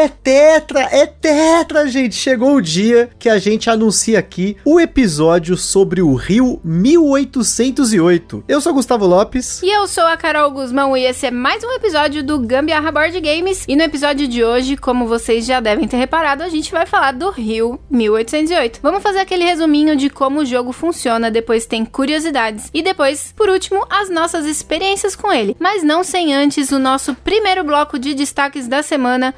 É tetra, é tetra, gente. Chegou o dia que a gente anuncia aqui o episódio sobre o Rio 1808. Eu sou Gustavo Lopes. E eu sou a Carol Guzmão e esse é mais um episódio do Gambiarra Board Games. E no episódio de hoje, como vocês já devem ter reparado, a gente vai falar do Rio 1808. Vamos fazer aquele resuminho de como o jogo funciona, depois tem curiosidades e depois, por último, as nossas experiências com ele. Mas não sem antes o nosso primeiro bloco de destaques da semana,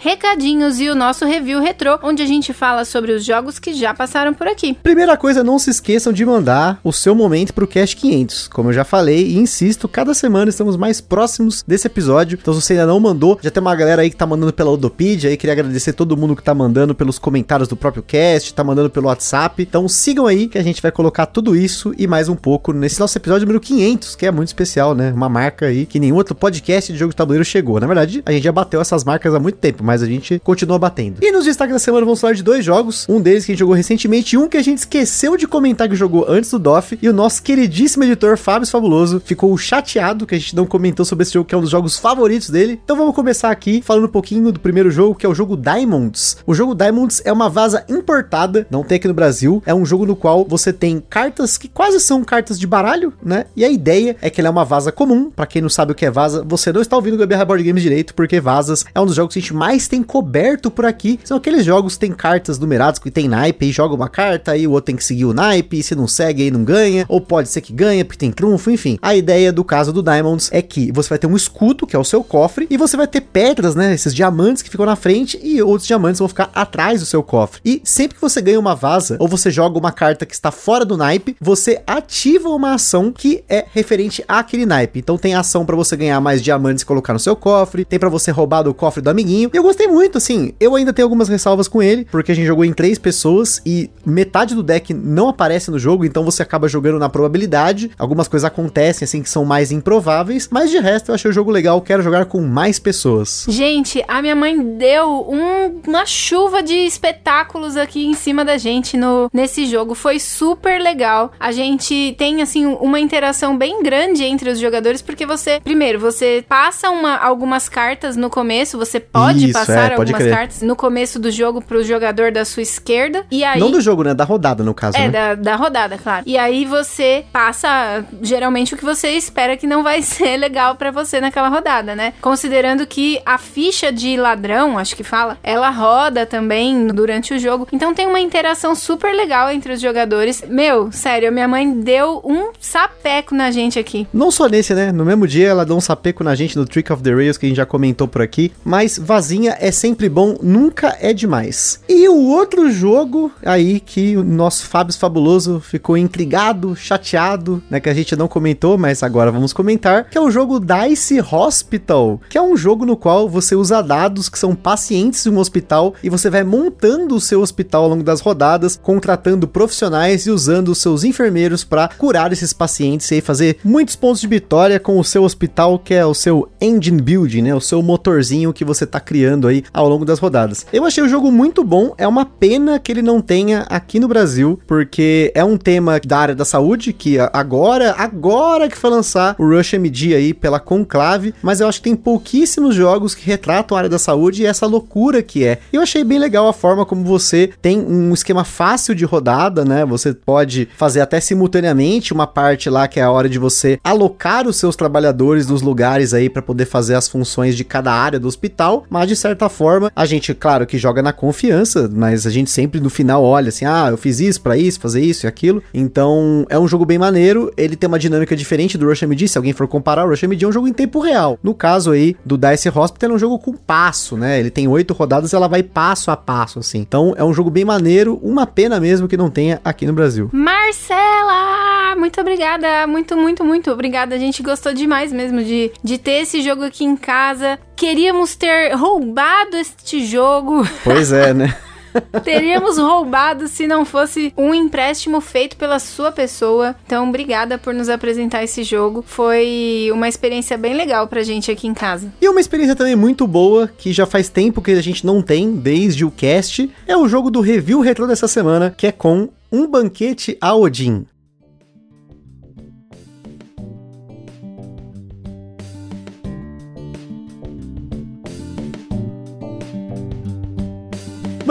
e o nosso review retrô, onde a gente fala sobre os jogos que já passaram por aqui. Primeira coisa, não se esqueçam de mandar o seu momento pro Cash 500. Como eu já falei e insisto, cada semana estamos mais próximos desse episódio. Então, se você ainda não mandou, já tem uma galera aí que tá mandando pela Odopedia, aí queria agradecer todo mundo que tá mandando pelos comentários do próprio cast, tá mandando pelo WhatsApp. Então, sigam aí que a gente vai colocar tudo isso e mais um pouco nesse nosso episódio número 500, que é muito especial, né? Uma marca aí que nenhum outro podcast de jogo de tabuleiro chegou. Na verdade, a gente já bateu essas marcas há muito tempo, mas a gente continua batendo. E nos destaques da semana vamos falar de dois jogos, um deles que a gente jogou recentemente e um que a gente esqueceu de comentar que jogou antes do DOF, e o nosso queridíssimo editor Fábio Fabuloso ficou chateado que a gente não comentou sobre esse jogo, que é um dos jogos favoritos dele. Então vamos começar aqui falando um pouquinho do primeiro jogo, que é o jogo Diamonds. O jogo Diamonds é uma vaza importada, não tem aqui no Brasil, é um jogo no qual você tem cartas que quase são cartas de baralho, né? E a ideia é que ele é uma vaza comum, para quem não sabe o que é vaza, você não está ouvindo o Gabriel Board Games direito, porque vazas é um dos jogos que a gente mais tem coberto por aqui são aqueles jogos que tem cartas numeradas, que tem naipe, e joga uma carta, aí o outro tem que seguir o naipe, e se não segue aí não ganha, ou pode ser que ganha porque tem trunfo, enfim. A ideia do caso do Diamonds é que você vai ter um escudo, que é o seu cofre, e você vai ter pedras, né, esses diamantes que ficam na frente, e outros diamantes vão ficar atrás do seu cofre. E sempre que você ganha uma vaza, ou você joga uma carta que está fora do naipe, você ativa uma ação que é referente àquele naipe. Então tem ação para você ganhar mais diamantes e colocar no seu cofre, tem para você roubar do cofre do amiguinho, e eu gostei muito, assim. Eu ainda tenho algumas ressalvas com ele, porque a gente jogou em três pessoas e metade do deck não aparece no jogo, então você acaba jogando na probabilidade. Algumas coisas acontecem, assim, que são mais improváveis, mas de resto eu achei o jogo legal. Quero jogar com mais pessoas. Gente, a minha mãe deu um, uma chuva de espetáculos aqui em cima da gente no, nesse jogo. Foi super legal. A gente tem, assim, uma interação bem grande entre os jogadores, porque você, primeiro, você passa uma, algumas cartas no começo, você pode Isso, passar é, pode algumas crer. cartas no começo do jogo pro jogador da sua esquerda. E aí. Não do jogo, né? Da rodada, no caso. É, né? da, da rodada, claro. E aí você passa geralmente o que você espera que não vai ser legal para você naquela rodada, né? Considerando que a ficha de ladrão, acho que fala, ela roda também durante o jogo. Então tem uma interação super legal entre os jogadores. Meu, sério, minha mãe deu um sapeco na gente aqui. Não só nesse, né? No mesmo dia ela deu um sapeco na gente no Trick of the Rails que a gente já comentou por aqui, mas vazio é sempre bom, nunca é demais. E o outro jogo aí que o nosso Fábio Fabuloso ficou intrigado, chateado, né, que a gente não comentou, mas agora vamos comentar, que é o jogo Dice Hospital, que é um jogo no qual você usa dados que são pacientes de um hospital e você vai montando o seu hospital ao longo das rodadas, contratando profissionais e usando os seus enfermeiros para curar esses pacientes e fazer muitos pontos de vitória com o seu hospital, que é o seu engine building, né, o seu motorzinho que você tá criando criando aí ao longo das rodadas. Eu achei o jogo muito bom, é uma pena que ele não tenha aqui no Brasil, porque é um tema da área da saúde, que agora, agora que foi lançar o Rush MD aí pela Conclave, mas eu acho que tem pouquíssimos jogos que retratam a área da saúde e essa loucura que é. Eu achei bem legal a forma como você tem um esquema fácil de rodada, né? Você pode fazer até simultaneamente uma parte lá que é a hora de você alocar os seus trabalhadores nos lugares aí para poder fazer as funções de cada área do hospital, mas de certa forma, a gente, claro, que joga na confiança, mas a gente sempre no final olha assim: ah, eu fiz isso para isso, fazer isso e aquilo. Então, é um jogo bem maneiro. Ele tem uma dinâmica diferente do Rush MD. Se alguém for comparar, o Rush MD é um jogo em tempo real. No caso aí do Dice Hospital, é um jogo com passo, né? Ele tem oito rodadas, ela vai passo a passo, assim. Então, é um jogo bem maneiro. Uma pena mesmo que não tenha aqui no Brasil. Marcela! Muito obrigada. Muito, muito, muito obrigada. A gente gostou demais mesmo de, de ter esse jogo aqui em casa queríamos ter roubado este jogo. Pois é, né? Teríamos roubado se não fosse um empréstimo feito pela sua pessoa. Então, obrigada por nos apresentar esse jogo. Foi uma experiência bem legal pra gente aqui em casa. E uma experiência também muito boa, que já faz tempo que a gente não tem, desde o cast, é o jogo do review retro dessa semana, que é com Um Banquete a Odin.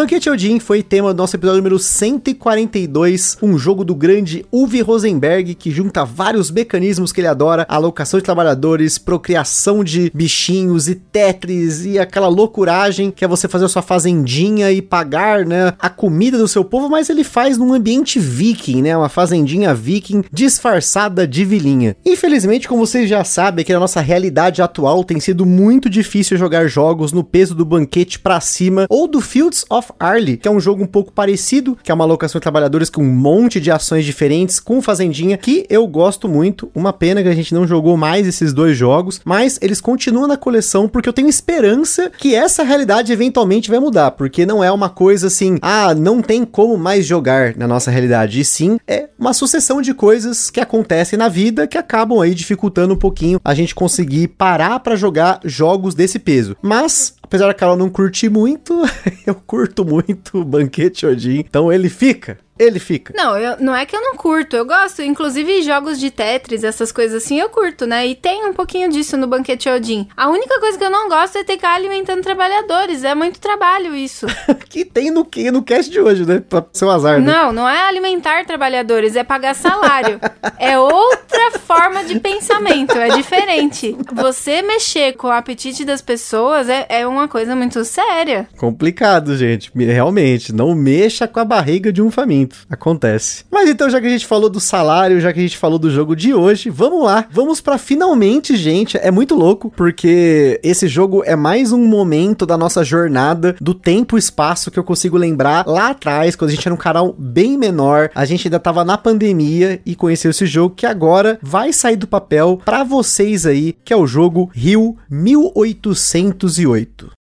Banquete Odin foi tema do nosso episódio número 142, um jogo do grande Uwe Rosenberg que junta vários mecanismos que ele adora, alocação de trabalhadores, procriação de bichinhos e Tetris e aquela loucuragem que é você fazer a sua fazendinha e pagar, né, a comida do seu povo, mas ele faz num ambiente viking, né, uma fazendinha viking disfarçada de vilinha. Infelizmente, como vocês já sabem, que na nossa realidade atual tem sido muito difícil jogar jogos no peso do banquete para cima ou do Fields of Arley, que é um jogo um pouco parecido, que é uma alocação de trabalhadores com um monte de ações diferentes, com Fazendinha, que eu gosto muito. Uma pena que a gente não jogou mais esses dois jogos, mas eles continuam na coleção porque eu tenho esperança que essa realidade eventualmente vai mudar, porque não é uma coisa assim, ah, não tem como mais jogar na nossa realidade, e sim é uma sucessão de coisas que acontecem na vida que acabam aí dificultando um pouquinho a gente conseguir parar para jogar jogos desse peso. Mas apesar da Carol não curtir muito, eu curto muito o Banquete Odin, então ele fica ele fica. Não, eu, não é que eu não curto, eu gosto. Inclusive, jogos de Tetris, essas coisas assim, eu curto, né? E tem um pouquinho disso no Banquete Odin. A única coisa que eu não gosto é ter que alimentando trabalhadores. É muito trabalho isso. que tem no, no cast de hoje, né? Pra ser um azar, né? Não, não é alimentar trabalhadores, é pagar salário. é outra forma de pensamento, é diferente. Você mexer com o apetite das pessoas é, é uma coisa muito séria. Complicado, gente. Realmente, não mexa com a barriga de um faminto. Acontece. Mas então, já que a gente falou do salário, já que a gente falou do jogo de hoje, vamos lá. Vamos para finalmente, gente. É muito louco, porque esse jogo é mais um momento da nossa jornada do tempo e espaço que eu consigo lembrar lá atrás, quando a gente era um canal bem menor, a gente ainda tava na pandemia e conheceu esse jogo que agora vai sair do papel para vocês aí, que é o jogo Rio 1808.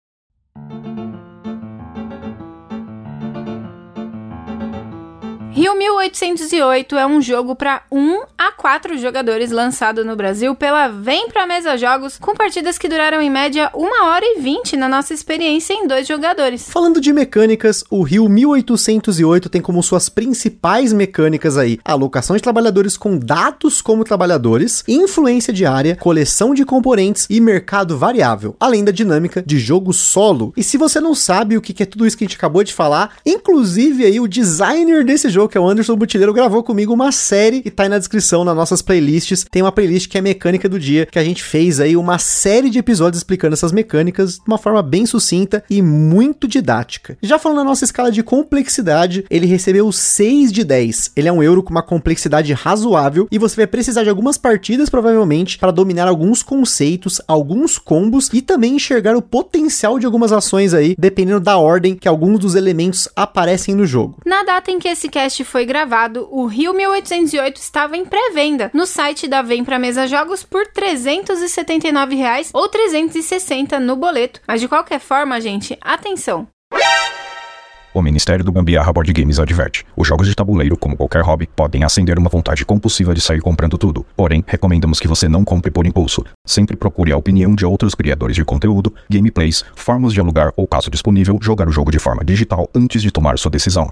Rio 1808 é um jogo para 1 a 4 jogadores lançado no Brasil pela Vem Pra Mesa Jogos, com partidas que duraram em média 1 hora e 20 na nossa experiência em dois jogadores. Falando de mecânicas, o Rio 1808 tem como suas principais mecânicas aí a alocação de trabalhadores com dados como trabalhadores, influência diária, coleção de componentes e mercado variável, além da dinâmica de jogo solo. E se você não sabe o que é tudo isso que a gente acabou de falar, inclusive aí o designer desse jogo que é o Anderson Butileiro, gravou comigo uma série e tá aí na descrição nas nossas playlists. Tem uma playlist que é Mecânica do Dia, que a gente fez aí uma série de episódios explicando essas mecânicas de uma forma bem sucinta e muito didática. Já falando na nossa escala de complexidade, ele recebeu 6 de 10. Ele é um euro com uma complexidade razoável e você vai precisar de algumas partidas provavelmente para dominar alguns conceitos, alguns combos e também enxergar o potencial de algumas ações aí, dependendo da ordem que alguns dos elementos aparecem no jogo. Na data em que esse cast podcast foi gravado, o Rio 1808 estava em pré-venda no site da Vem Pra Mesa Jogos por 379 reais ou 360 no boleto. Mas de qualquer forma, gente, atenção! O Ministério do Gambiarra Board Games adverte: os jogos de tabuleiro, como qualquer hobby, podem acender uma vontade compulsiva de sair comprando tudo. Porém, recomendamos que você não compre por impulso. Sempre procure a opinião de outros criadores de conteúdo, gameplays, formas de alugar ou, caso disponível, jogar o jogo de forma digital antes de tomar sua decisão.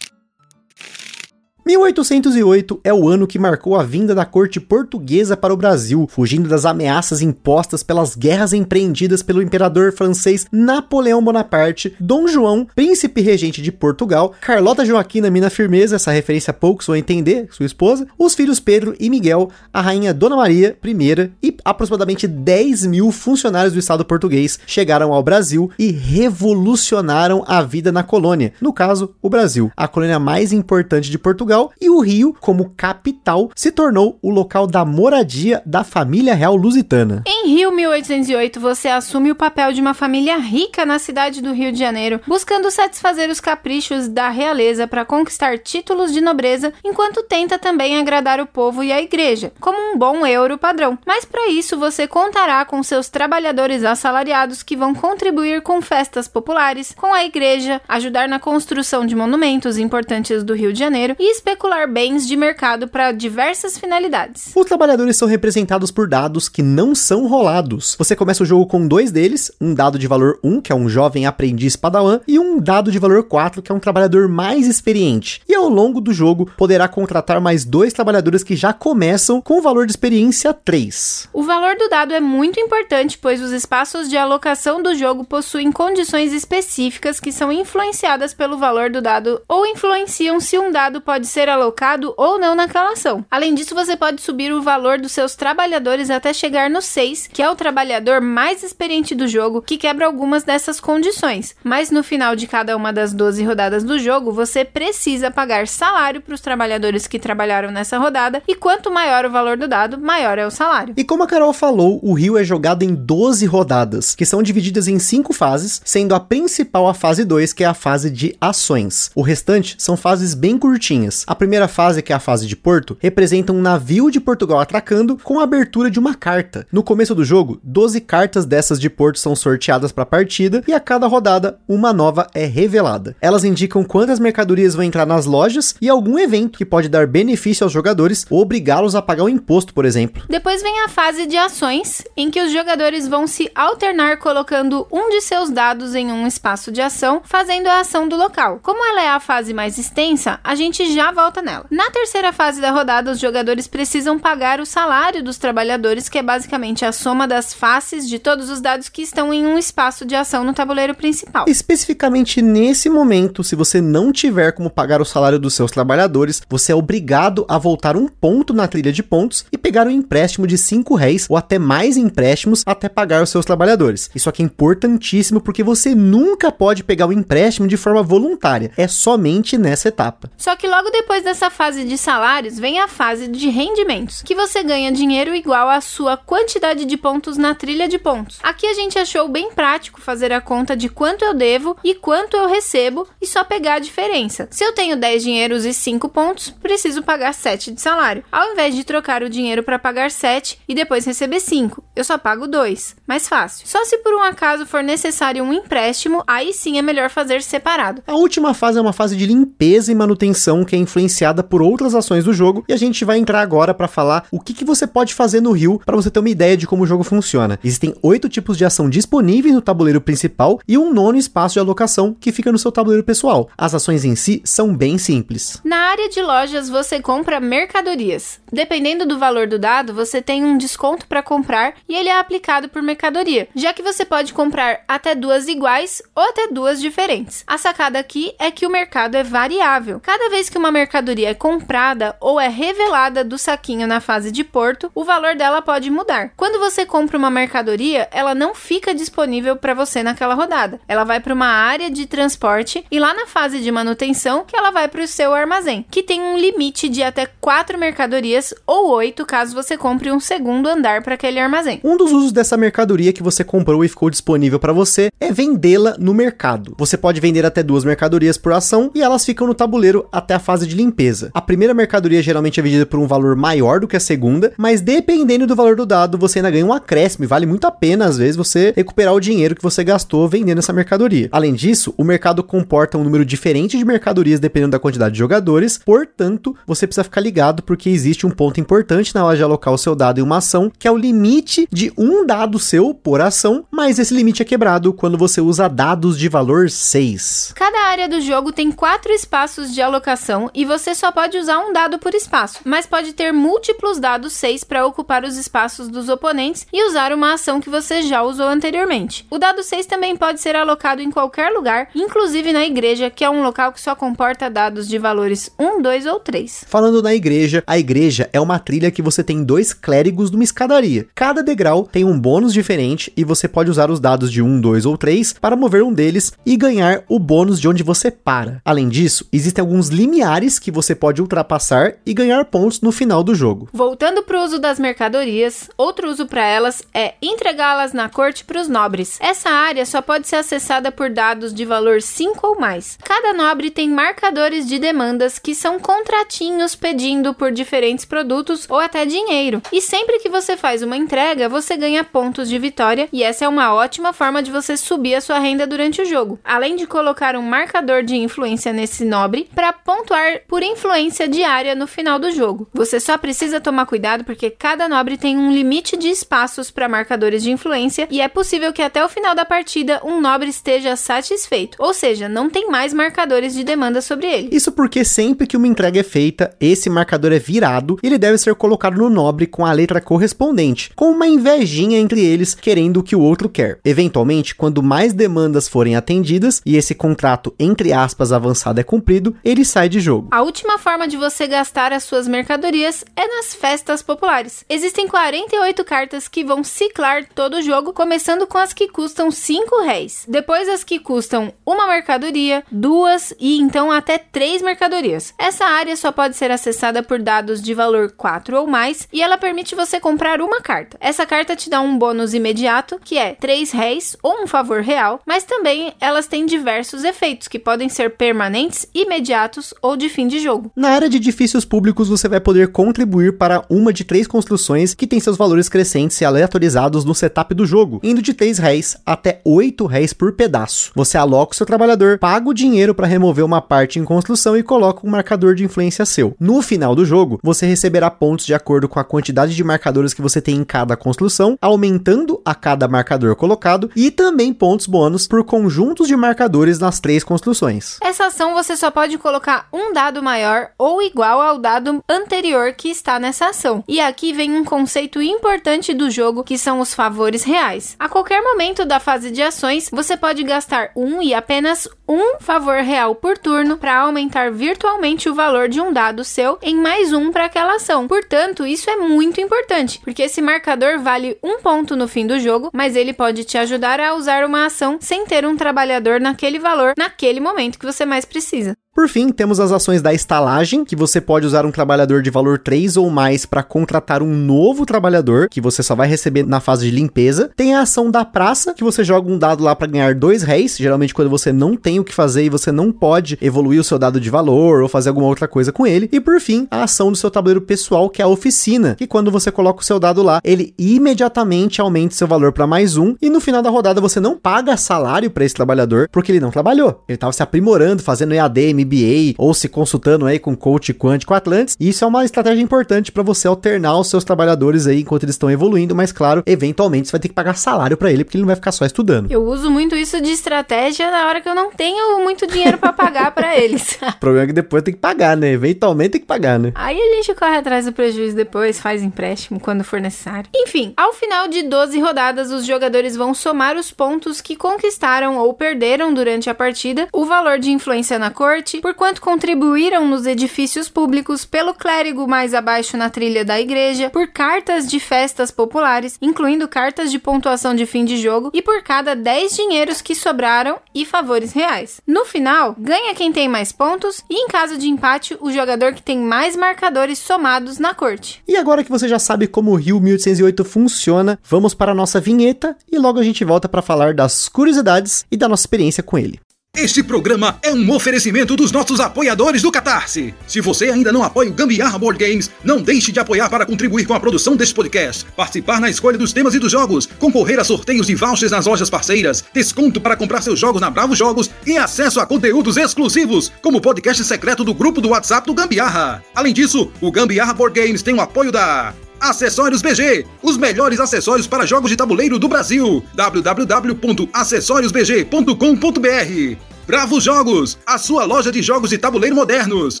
1808 é o ano que marcou a vinda da corte portuguesa para o Brasil, fugindo das ameaças impostas pelas guerras empreendidas pelo imperador francês Napoleão Bonaparte, Dom João, príncipe regente de Portugal, Carlota Joaquina Mina Firmeza, essa referência poucos vão entender, sua esposa, os filhos Pedro e Miguel, a rainha Dona Maria I e aproximadamente 10 mil funcionários do Estado português chegaram ao Brasil e revolucionaram a vida na colônia, no caso, o Brasil, a colônia mais importante de Portugal Portugal e o Rio, como capital, se tornou o local da moradia da família real lusitana. Em Rio 1808, você assume o papel de uma família rica na cidade do Rio de Janeiro, buscando satisfazer os caprichos da realeza para conquistar títulos de nobreza, enquanto tenta também agradar o povo e a igreja, como um bom euro padrão. Mas para isso você contará com seus trabalhadores assalariados que vão contribuir com festas populares, com a igreja, ajudar na construção de monumentos importantes do Rio de Janeiro e especular bens de mercado para diversas finalidades. Os trabalhadores são representados por dados que não são rolados. Você começa o jogo com dois deles, um dado de valor 1, que é um jovem aprendiz padawan, e um dado de valor 4, que é um trabalhador mais experiente. E ao longo do jogo poderá contratar mais dois trabalhadores que já começam com o valor de experiência 3. O valor do dado é muito importante, pois os espaços de alocação do jogo possuem condições específicas que são influenciadas pelo valor do dado ou influenciam se um dado pode ser alocado ou não naquela ação. Além disso, você pode subir o valor dos seus trabalhadores até chegar no 6, que é o trabalhador mais experiente do jogo, que quebra algumas dessas condições. Mas no final de cada uma das 12 rodadas do jogo, você precisa pagar salário para os trabalhadores que trabalharam nessa rodada, e quanto maior o valor do dado, maior é o salário. E como a Carol falou, o Rio é jogado em 12 rodadas, que são divididas em 5 fases, sendo a principal a fase 2, que é a fase de ações. O restante são fases bem curtinhas. A primeira fase, que é a fase de porto, representa um navio de Portugal atracando com a abertura de uma carta. No começo do jogo, 12 cartas dessas de porto são sorteadas para a partida e a cada rodada uma nova é revelada. Elas indicam quantas mercadorias vão entrar nas lojas e algum evento que pode dar benefício aos jogadores ou obrigá-los a pagar o imposto, por exemplo. Depois vem a fase de ações, em que os jogadores vão se alternar colocando um de seus dados em um espaço de ação, fazendo a ação do local. Como ela é a fase mais extensa, a gente já volta nela. Na terceira fase da rodada, os jogadores precisam pagar o salário dos trabalhadores, que é basicamente a soma das faces de todos os dados que estão em um espaço de ação no tabuleiro principal. Especificamente nesse momento, se você não tiver como pagar o salário dos seus trabalhadores, você é obrigado a voltar um ponto na trilha de pontos e pegar um empréstimo de 5 réis ou até mais empréstimos até pagar os seus trabalhadores. Isso aqui é importantíssimo porque você nunca pode pegar o empréstimo de forma voluntária, é somente nessa etapa. Só que logo depois dessa fase de salários vem a fase de rendimentos, que você ganha dinheiro igual à sua quantidade de pontos na trilha de pontos. Aqui a gente achou bem prático fazer a conta de quanto eu devo e quanto eu recebo e só pegar a diferença. Se eu tenho 10 dinheiros e 5 pontos, preciso pagar 7 de salário. Ao invés de trocar o dinheiro para pagar 7 e depois receber 5, eu só pago 2. Mais fácil. Só se por um acaso for necessário um empréstimo, aí sim é melhor fazer separado. A última fase é uma fase de limpeza e manutenção que é influenciada por outras ações do jogo e a gente vai entrar agora para falar o que, que você pode fazer no Rio para você ter uma ideia de como o jogo funciona. Existem oito tipos de ação disponíveis no tabuleiro principal e um nono espaço de alocação que fica no seu tabuleiro pessoal. As ações em si são bem simples. Na área de lojas, você compra mercadorias. Dependendo do valor do dado, você tem um desconto para comprar e ele é aplicado por mercadoria, já que você pode comprar até duas iguais ou até duas diferentes. A sacada aqui é que o mercado é variável. Cada vez que uma mercadoria é comprada ou é revelada do saquinho na fase de porto, o valor dela pode mudar. Quando você compra uma mercadoria, ela não fica disponível para você naquela rodada. Ela vai para uma área de transporte e lá na fase de manutenção que ela vai para o seu armazém, que tem um limite de até quatro mercadorias ou oito caso você compre um segundo andar para aquele armazém. Um dos usos dessa mercadoria que você comprou e ficou disponível para você é vendê-la no mercado. Você pode vender até duas mercadorias por ação e elas ficam no tabuleiro até a fase de limpeza. A primeira mercadoria geralmente é vendida por um valor maior do que a segunda, mas dependendo do valor do dado, você ainda ganha um acréscimo e vale muito a pena às vezes você recuperar o dinheiro que você gastou vendendo essa mercadoria. Além disso, o mercado comporta um número diferente de mercadorias dependendo da quantidade de jogadores, portanto, você precisa ficar ligado porque existe um ponto importante na hora de alocar o seu dado em uma ação, que é o limite de um dado seu por ação, mas esse limite é quebrado quando você usa dados de valor 6. Cada área do jogo tem quatro espaços de alocação e você só pode usar um dado por espaço, mas pode ter múltiplos dados 6 para ocupar os espaços dos oponentes e usar uma ação que você já usou anteriormente. O dado 6 também pode ser alocado em qualquer lugar, inclusive na igreja, que é um local que só comporta dados de valores 1, 2 ou 3. Falando na igreja, a igreja é uma trilha que você tem dois clérigos numa escadaria. Cada degrau tem um bônus diferente e você pode usar os dados de 1, 2 ou 3 para mover um deles e ganhar o bônus de onde você para. Além disso, existem alguns limiares que você pode ultrapassar e ganhar pontos no final do jogo. Voltando para o uso das mercadorias, outro uso para elas é entregá-las na corte para os nobres. Essa área só pode ser acessada por dados de valor 5 ou mais. Cada nobre tem marcadores de demandas que são contratinhos pedindo por diferentes produtos ou até dinheiro. E sempre que você faz uma entrega, você ganha pontos de vitória e essa é uma ótima forma de você subir a sua renda durante o jogo. Além de colocar um marcador de influência nesse nobre para pontuar por influência diária no final do jogo. Você só precisa tomar cuidado porque cada nobre tem um limite de espaços para marcadores de influência e é possível que até o final da partida um nobre esteja satisfeito, ou seja, não tem mais marcadores de demanda sobre ele. Isso porque sempre que uma entrega é feita, esse marcador é virado e ele deve ser colocado no nobre com a letra correspondente, com uma invejinha entre eles querendo o que o outro quer. Eventualmente, quando mais demandas forem atendidas e esse contrato entre aspas avançado é cumprido, ele sai de jogo. A última forma de você gastar as suas mercadorias é nas festas populares. Existem 48 cartas que vão ciclar todo o jogo, começando com as que custam 5 réis. Depois as que custam uma mercadoria, duas e então até três mercadorias. Essa área só pode ser acessada por dados de valor 4 ou mais e ela permite você comprar uma carta. Essa carta te dá um bônus imediato, que é 3 réis ou um favor real, mas também elas têm diversos efeitos que podem ser permanentes, imediatos ou de fim de jogo. Na área de edifícios públicos, você vai poder contribuir para uma de três construções que tem seus valores crescentes e aleatorizados no setup do jogo, indo de 3 réis até 8 réis por pedaço. Você aloca o seu trabalhador, paga o dinheiro para remover uma parte em construção e coloca um marcador de influência seu. No final do jogo, você receberá pontos de acordo com a quantidade de marcadores que você tem em cada construção, aumentando a cada marcador colocado, e também pontos bônus por conjuntos de marcadores nas três construções. Essa ação você só pode colocar um dado maior ou igual ao dado anterior que está nessa ação. E aqui vem um conceito importante do jogo que são os favores reais. A qualquer momento da fase de ações, você pode gastar um e apenas um favor real por turno para aumentar virtualmente o valor de um dado seu em mais um para aquela ação. Portanto, isso é muito importante, porque esse marcador vale um ponto no fim do jogo, mas ele pode te ajudar a usar uma ação sem ter um trabalhador naquele valor naquele momento que você mais precisa. Por fim, temos as ações da estalagem, que você pode usar um trabalhador de valor 3 ou mais para contratar um novo trabalhador, que você só vai receber na fase de limpeza. Tem a ação da praça, que você joga um dado lá para ganhar dois réis, geralmente quando você não tem o que fazer e você não pode evoluir o seu dado de valor ou fazer alguma outra coisa com ele. E por fim, a ação do seu tabuleiro pessoal, que é a oficina, que quando você coloca o seu dado lá, ele imediatamente aumenta seu valor para mais um e no final da rodada você não paga salário para esse trabalhador porque ele não trabalhou. Ele estava se aprimorando, fazendo EAD, MBA ou se consultando aí com coach quântico Atlantis. E isso é uma estratégia importante para você alternar os seus trabalhadores aí enquanto eles estão evoluindo, mas claro, eventualmente você vai ter que pagar salário para ele porque ele não vai ficar só estudando. Eu uso muito isso de estratégia na hora que eu não tenho muito dinheiro para pagar para eles. o problema é que depois tem que pagar, né? Eventualmente tem que pagar, né? Aí a gente corre atrás do prejuízo depois, faz empréstimo quando for necessário. Enfim, ao final de 12 rodadas, os jogadores vão somar os pontos que conquistaram ou perderam durante a partida, o valor de influência na corte, por quanto contribuíram nos edifícios públicos, pelo clérigo mais abaixo na trilha da igreja, por cartas de festas populares, incluindo cartas de pontuação de fim de jogo, e por cada 10 dinheiros que sobraram e favores reais. No final, ganha quem tem mais pontos e, em caso de empate, o jogador que tem mais marcadores somados na corte. E agora que você já sabe como o Rio 1808 funciona, vamos para a nossa vinheta e logo a gente volta para falar das curiosidades e da nossa experiência com ele. Este programa é um oferecimento dos nossos apoiadores do Catarse. Se você ainda não apoia o Gambiarra Board Games, não deixe de apoiar para contribuir com a produção desse podcast, participar na escolha dos temas e dos jogos, concorrer a sorteios de vouchers nas lojas parceiras, desconto para comprar seus jogos na Bravo Jogos e acesso a conteúdos exclusivos, como o podcast secreto do grupo do WhatsApp do Gambiarra. Além disso, o Gambiarra Board Games tem o apoio da Acessórios BG, os melhores acessórios para jogos de tabuleiro do Brasil. www.acessoriosbg.com.br Bravo Jogos, a sua loja de jogos de tabuleiro modernos.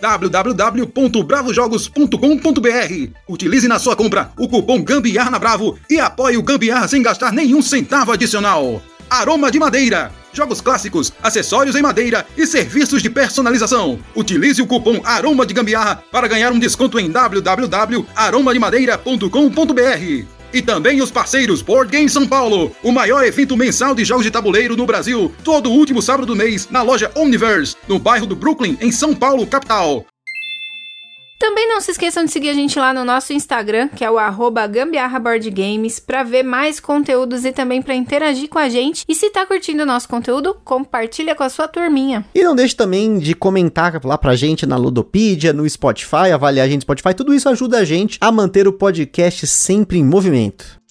www.bravojogos.com.br Utilize na sua compra o cupom Gambiarra na Bravo e apoie o Gambiarra sem gastar nenhum centavo adicional. Aroma de Madeira. Jogos clássicos, acessórios em madeira e serviços de personalização. Utilize o cupom Aroma de Gambiarra para ganhar um desconto em www.aromademadeira.com.br. E também os parceiros Board Game São Paulo, o maior evento mensal de jogos de tabuleiro no Brasil, todo último sábado do mês, na loja Omniverse, no bairro do Brooklyn, em São Paulo, capital. Também não se esqueçam de seguir a gente lá no nosso Instagram, que é o arroba gambiarraboardgames, para ver mais conteúdos e também para interagir com a gente. E se tá curtindo o nosso conteúdo, compartilha com a sua turminha. E não deixe também de comentar lá pra gente na Ludopedia, no Spotify, avaliar a gente no Spotify. Tudo isso ajuda a gente a manter o podcast sempre em movimento.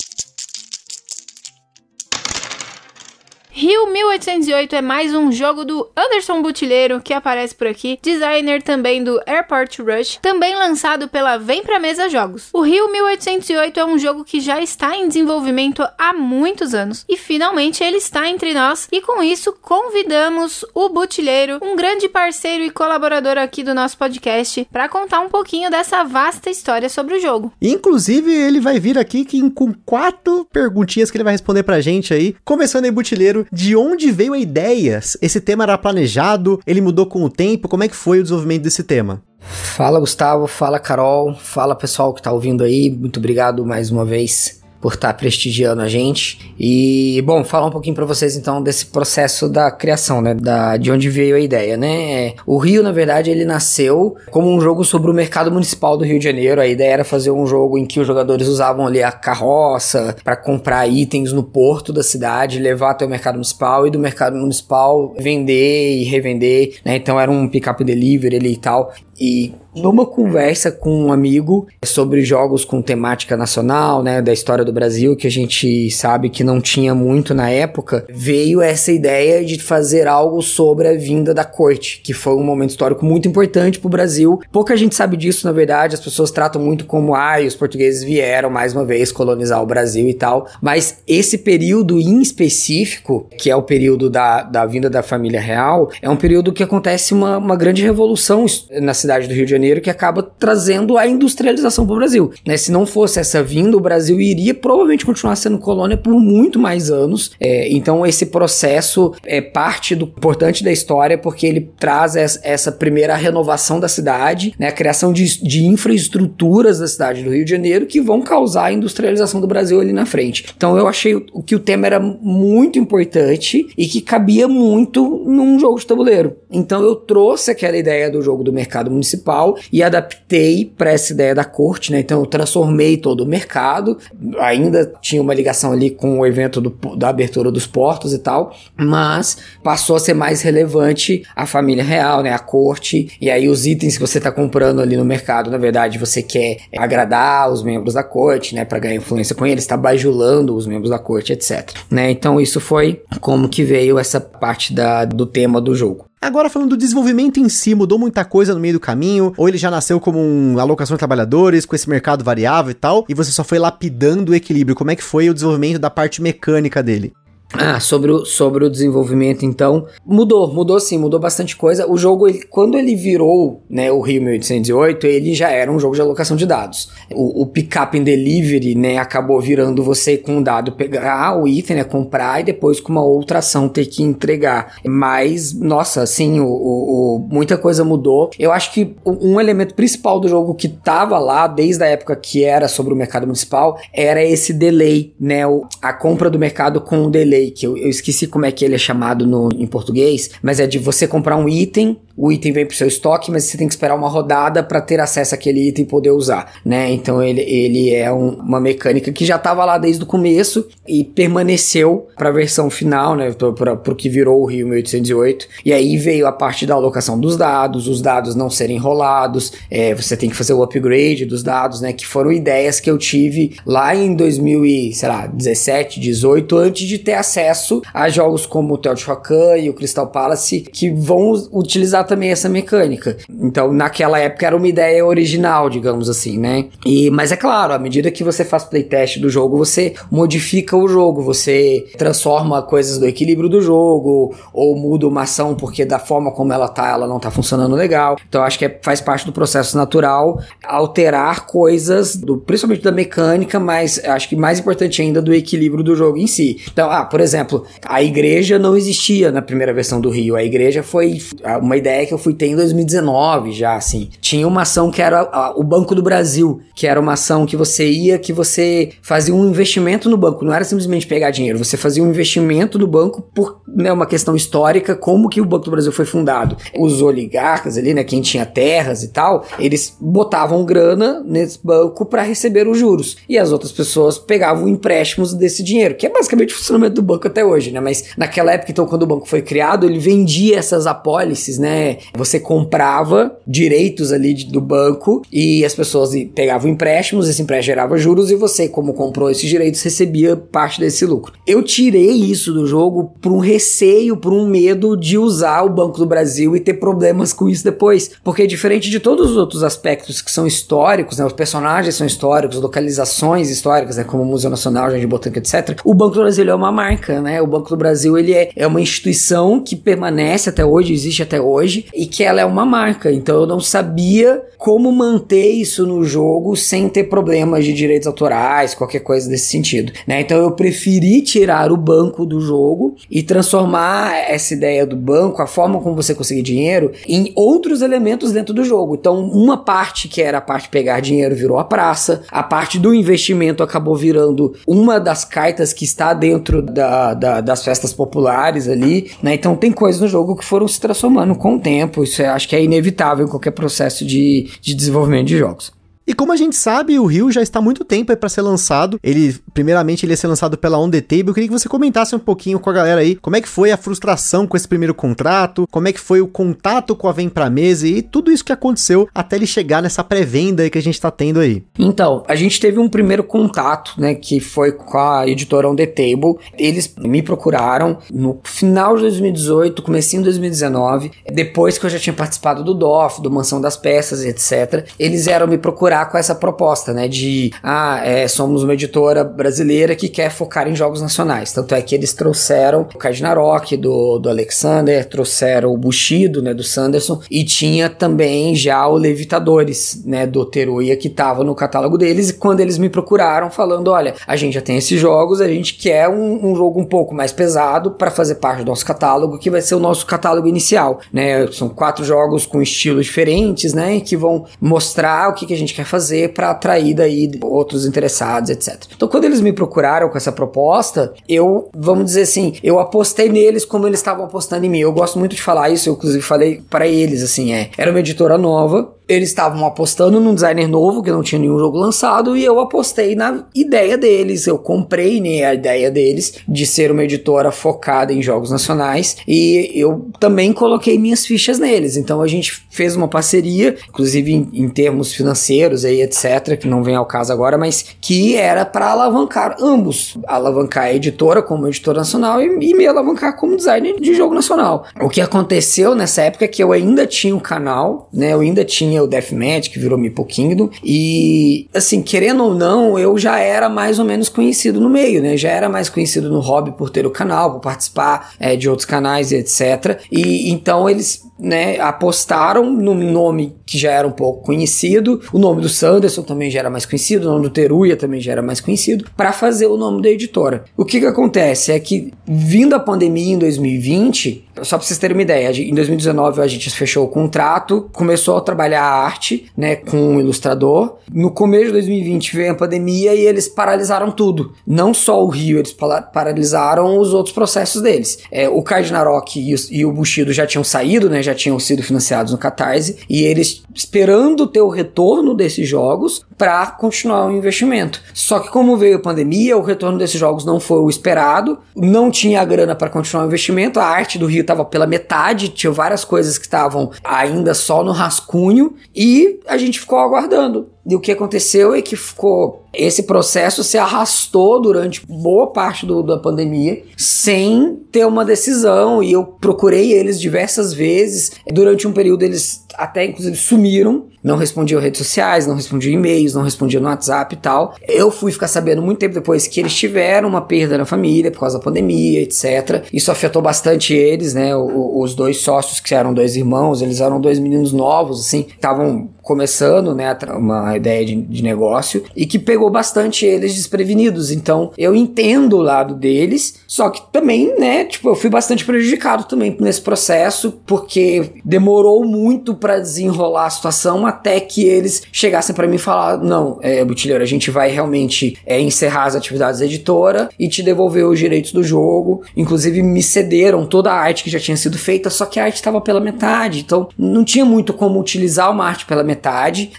Rio 1808 é mais um jogo do Anderson Butilheiro que aparece por aqui, designer também do Airport Rush, também lançado pela Vem Pra Mesa Jogos. O Rio 1808 é um jogo que já está em desenvolvimento há muitos anos e finalmente ele está entre nós e com isso convidamos o Butilheiro, um grande parceiro e colaborador aqui do nosso podcast, para contar um pouquinho dessa vasta história sobre o jogo. Inclusive, ele vai vir aqui com quatro perguntinhas que ele vai responder pra gente aí. Começando aí, Butilheiro, de onde veio a ideia? Esse tema era planejado? Ele mudou com o tempo? Como é que foi o desenvolvimento desse tema? Fala Gustavo, fala Carol, fala pessoal que tá ouvindo aí, muito obrigado mais uma vez por estar prestigiando a gente. E bom, falar um pouquinho para vocês então desse processo da criação, né, da de onde veio a ideia, né? É, O Rio, na verdade, ele nasceu como um jogo sobre o mercado municipal do Rio de Janeiro. A ideia era fazer um jogo em que os jogadores usavam ali a carroça para comprar itens no porto da cidade, levar até o mercado municipal e do mercado municipal vender e revender, né? Então era um pick-up delivery ali e tal. E numa conversa com um amigo sobre jogos com temática nacional, né, da história do Brasil, que a gente sabe que não tinha muito na época, veio essa ideia de fazer algo sobre a vinda da corte, que foi um momento histórico muito importante pro Brasil. Pouca gente sabe disso, na verdade, as pessoas tratam muito como, ah, os portugueses vieram mais uma vez colonizar o Brasil e tal, mas esse período em específico, que é o período da, da vinda da família real, é um período que acontece uma, uma grande revolução na cidade do Rio de Janeiro que acaba trazendo a industrialização para o Brasil. Né? Se não fosse essa vinda, o Brasil iria provavelmente continuar sendo colônia por muito mais anos. É, então esse processo é parte do importante da história porque ele traz es- essa primeira renovação da cidade, né? a criação de, de infraestruturas da cidade do Rio de Janeiro que vão causar a industrialização do Brasil ali na frente. Então eu achei que o tema era muito importante e que cabia muito num jogo de tabuleiro. Então eu trouxe aquela ideia do jogo do mercado municipal e adaptei para essa ideia da corte, né? Então eu transformei todo o mercado, ainda tinha uma ligação ali com o evento do- da abertura dos portos e tal, mas passou a ser mais relevante a família real, né? A corte, e aí os itens que você tá comprando ali no mercado, na verdade, você quer agradar os membros da corte, né? Para ganhar influência com eles, tá bajulando os membros da corte, etc. Né? Então isso foi como que veio essa parte da, do tema do jogo. Agora falando do desenvolvimento em si, mudou muita coisa no meio do caminho, ou ele já nasceu como um alocação de trabalhadores, com esse mercado variável e tal, e você só foi lapidando o equilíbrio. Como é que foi o desenvolvimento da parte mecânica dele? Ah, sobre o, sobre o desenvolvimento, então, mudou, mudou sim, mudou bastante coisa. O jogo, ele- quando ele virou, né, o Rio 1808, ele já era um jogo de alocação de dados. O, o pick-up and delivery, né, acabou virando você com um dado pegar o item, né, comprar e depois com uma outra ação ter que entregar. Mas, nossa, assim, o, o- o- muita coisa mudou. Eu acho que um elemento principal do jogo que tava lá desde a época que era sobre o mercado municipal era esse delay, né, a compra do mercado com o delay, que eu, eu esqueci como é que ele é chamado no, em português, mas é de você comprar um item, o item vem pro seu estoque, mas você tem que esperar uma rodada para ter acesso àquele item e poder usar, né? Então ele, ele é um- uma mecânica que já tava lá desde o começo e permaneceu para a versão final, né, para pro que virou o Rio 1808. E aí veio a parte da alocação dos dados, os dados não serem enrolados, é, você tem que fazer o upgrade dos dados, né, que foram ideias que eu tive lá em 2017, 18, antes de ter acesso a jogos como o Teotihuacan e o Crystal Palace, que vão utilizar também essa mecânica. Então, naquela época era uma ideia original, digamos assim, né? E, mas é claro, à medida que você faz playtest do jogo, você modifica o jogo, você transforma coisas do equilíbrio do jogo, ou muda uma ação porque da forma como ela tá, ela não tá funcionando legal. Então, acho que é- faz parte do processo natural alterar coisas, do, principalmente da mecânica, mas acho que mais importante ainda do equilíbrio do jogo em si. Então, ah, por exemplo, a igreja não existia na primeira versão do Rio. A igreja foi uma ideia ideia que eu fui ter em 2019 já, assim. Tinha uma ação que era o Banco do Brasil, que era uma ação que você ia, que você fazia um investimento no banco, não era simplesmente pegar dinheiro, você fazia um investimento no banco por né, uma questão histórica, como que o Banco do Brasil foi fundado. Os oligarcas ali, né, quem tinha terras e tal, eles botavam grana nesse banco para receber os juros. E as outras pessoas pegavam empréstimos desse dinheiro, que é basicamente o funcionamento do banco até hoje, né? Mas naquela época, então, quando o banco foi criado, ele vendia essas apólices, né? Você comprava direitos ali de, do banco e as pessoas pegavam empréstimos, esse empréstimo gerava juros e você, como comprou esses direitos, recebia parte desse lucro. Eu tirei isso do jogo por um receio, por um medo de usar o Banco do Brasil e ter problemas com isso depois. Porque diferente de todos os outros aspectos que são históricos, né? Os personagens são históricos, localizações históricas, né? Como o Museu Nacional, Jardim Botânico, etc. O Banco do Brasil é uma marca, né? O Banco do Brasil, ele é, é uma instituição que permanece até hoje, existe até hoje, e que ela é uma marca. Então eu não sabia como manter isso no jogo sem ter problemas de direitos autorais, qualquer coisa desse sentido, né? Então eu preferi tirar o banco do jogo e transformar essa ideia do banco, a forma como você conseguir dinheiro, em outros elementos dentro do jogo. Então, uma parte que era a parte de pegar dinheiro virou a praça, a parte do investimento acabou virando uma das cartas que está dentro da, da, das festas populares ali, né? Então tem coisas no jogo que foram se transformando com tempo. Isso é, acho que é inevitável em qualquer processo de, de desenvolvimento de jogos. E como a gente sabe, o Rio já está há muito tempo para ser lançado. Ele, primeiramente, ele ia ser lançado pela On The Table. Eu queria que você comentasse um pouquinho com a galera aí como é que foi a frustração com esse primeiro contrato, como é que foi o contato com a Vem Pra Mesa e tudo isso que aconteceu até ele chegar nessa pré-venda que a gente está tendo aí. Então, a gente teve um primeiro contato, né, que foi com a editora On The Table. Eles me procuraram no final de 2018, comecinho de 2019, depois que eu já tinha participado do DOF, do Mansão das Peças, etc. Eles eram me procurar com essa proposta, né? De, ah, é, somos uma editora brasileira que quer focar em jogos nacionais. Tanto é que eles trouxeram o Cardinarok do, do Alexander, trouxeram o Bushido, né? Do Sanderson, e tinha também já o Levitadores, né? Do Teruya, que tava no catálogo deles. E quando eles me procuraram, falando: olha, a gente já tem esses jogos, a gente quer um, um jogo um pouco mais pesado para fazer parte do nosso catálogo, que vai ser o nosso catálogo inicial, né? São quatro jogos com estilos diferentes, né? Que vão mostrar o que, que a gente quer quer fazer para atrair daí outros interessados, etc. Então, quando eles me procuraram com essa proposta, eu, vamos dizer assim, eu apostei neles como eles estavam apostando em mim. Eu gosto muito de falar isso, eu inclusive falei para eles, assim, é, era uma editora nova, eles estavam apostando num designer novo que não tinha nenhum jogo lançado e eu apostei na ideia deles. Eu comprei né, a ideia deles de ser uma editora focada em jogos nacionais e eu também coloquei minhas fichas neles. Então a gente fez uma parceria, inclusive em, em termos financeiros aí, etc, que não vem ao caso agora, mas que era para alavancar ambos, alavancar a editora como editora nacional e, e me alavancar como designer de jogo nacional. O que aconteceu nessa época é que eu ainda tinha um canal, né? Eu ainda tinha tinha o Deathmatch, que virou Meeple Kingdom, e assim, querendo ou não, eu já era mais ou menos conhecido no meio, né? Já era mais conhecido no hobby por ter o canal, por participar é, de outros canais e etc. E então eles né, apostaram no nome que já era um pouco conhecido, o nome do Sanderson também já era mais conhecido, o nome do Teruya também já era mais conhecido, para fazer o nome da editora. O que que acontece é que, vindo a pandemia em 2020, só para vocês terem uma ideia, em 2019 a gente fechou o contrato, começou a trabalhar a arte, né, com um ilustrador. No começo de 2020 veio a pandemia e eles paralisaram tudo. Não só o Rio, eles paralisaram os outros processos deles. É, o Cardinarok e, e o Bushido já tinham saído, né, já tinham sido financiados no Catarse, e eles esperando ter o retorno desses jogos para continuar o investimento. Só que como veio a pandemia, o retorno desses jogos não foi o esperado, não tinha a grana para continuar o investimento, a arte do Rio estava pela metade, tinha várias coisas que estavam ainda só no rascunho e a gente ficou aguardando. E o que aconteceu é que ficou. Esse processo se arrastou durante boa parte do, da pandemia sem ter uma decisão. E eu procurei eles diversas vezes. Durante um período, eles até inclusive sumiram. Não respondiam redes sociais, não respondiam e-mails, não respondiam no WhatsApp e tal. Eu fui ficar sabendo muito tempo depois que eles tiveram uma perda na família por causa da pandemia, etc. Isso afetou bastante eles, né? O, os dois sócios, que eram dois irmãos, eles eram dois meninos novos, assim, estavam começando, né, uma ideia de, de negócio e que pegou bastante eles desprevenidos. Então, eu entendo o lado deles, só que também, né, tipo, eu fui bastante prejudicado também nesse processo, porque demorou muito para desenrolar a situação até que eles chegassem para mim e falar: "Não, é, Butilheiro, a gente vai realmente é, encerrar as atividades da editora e te devolver os direitos do jogo. Inclusive me cederam toda a arte que já tinha sido feita, só que a arte estava pela metade, então não tinha muito como utilizar uma arte pela metade,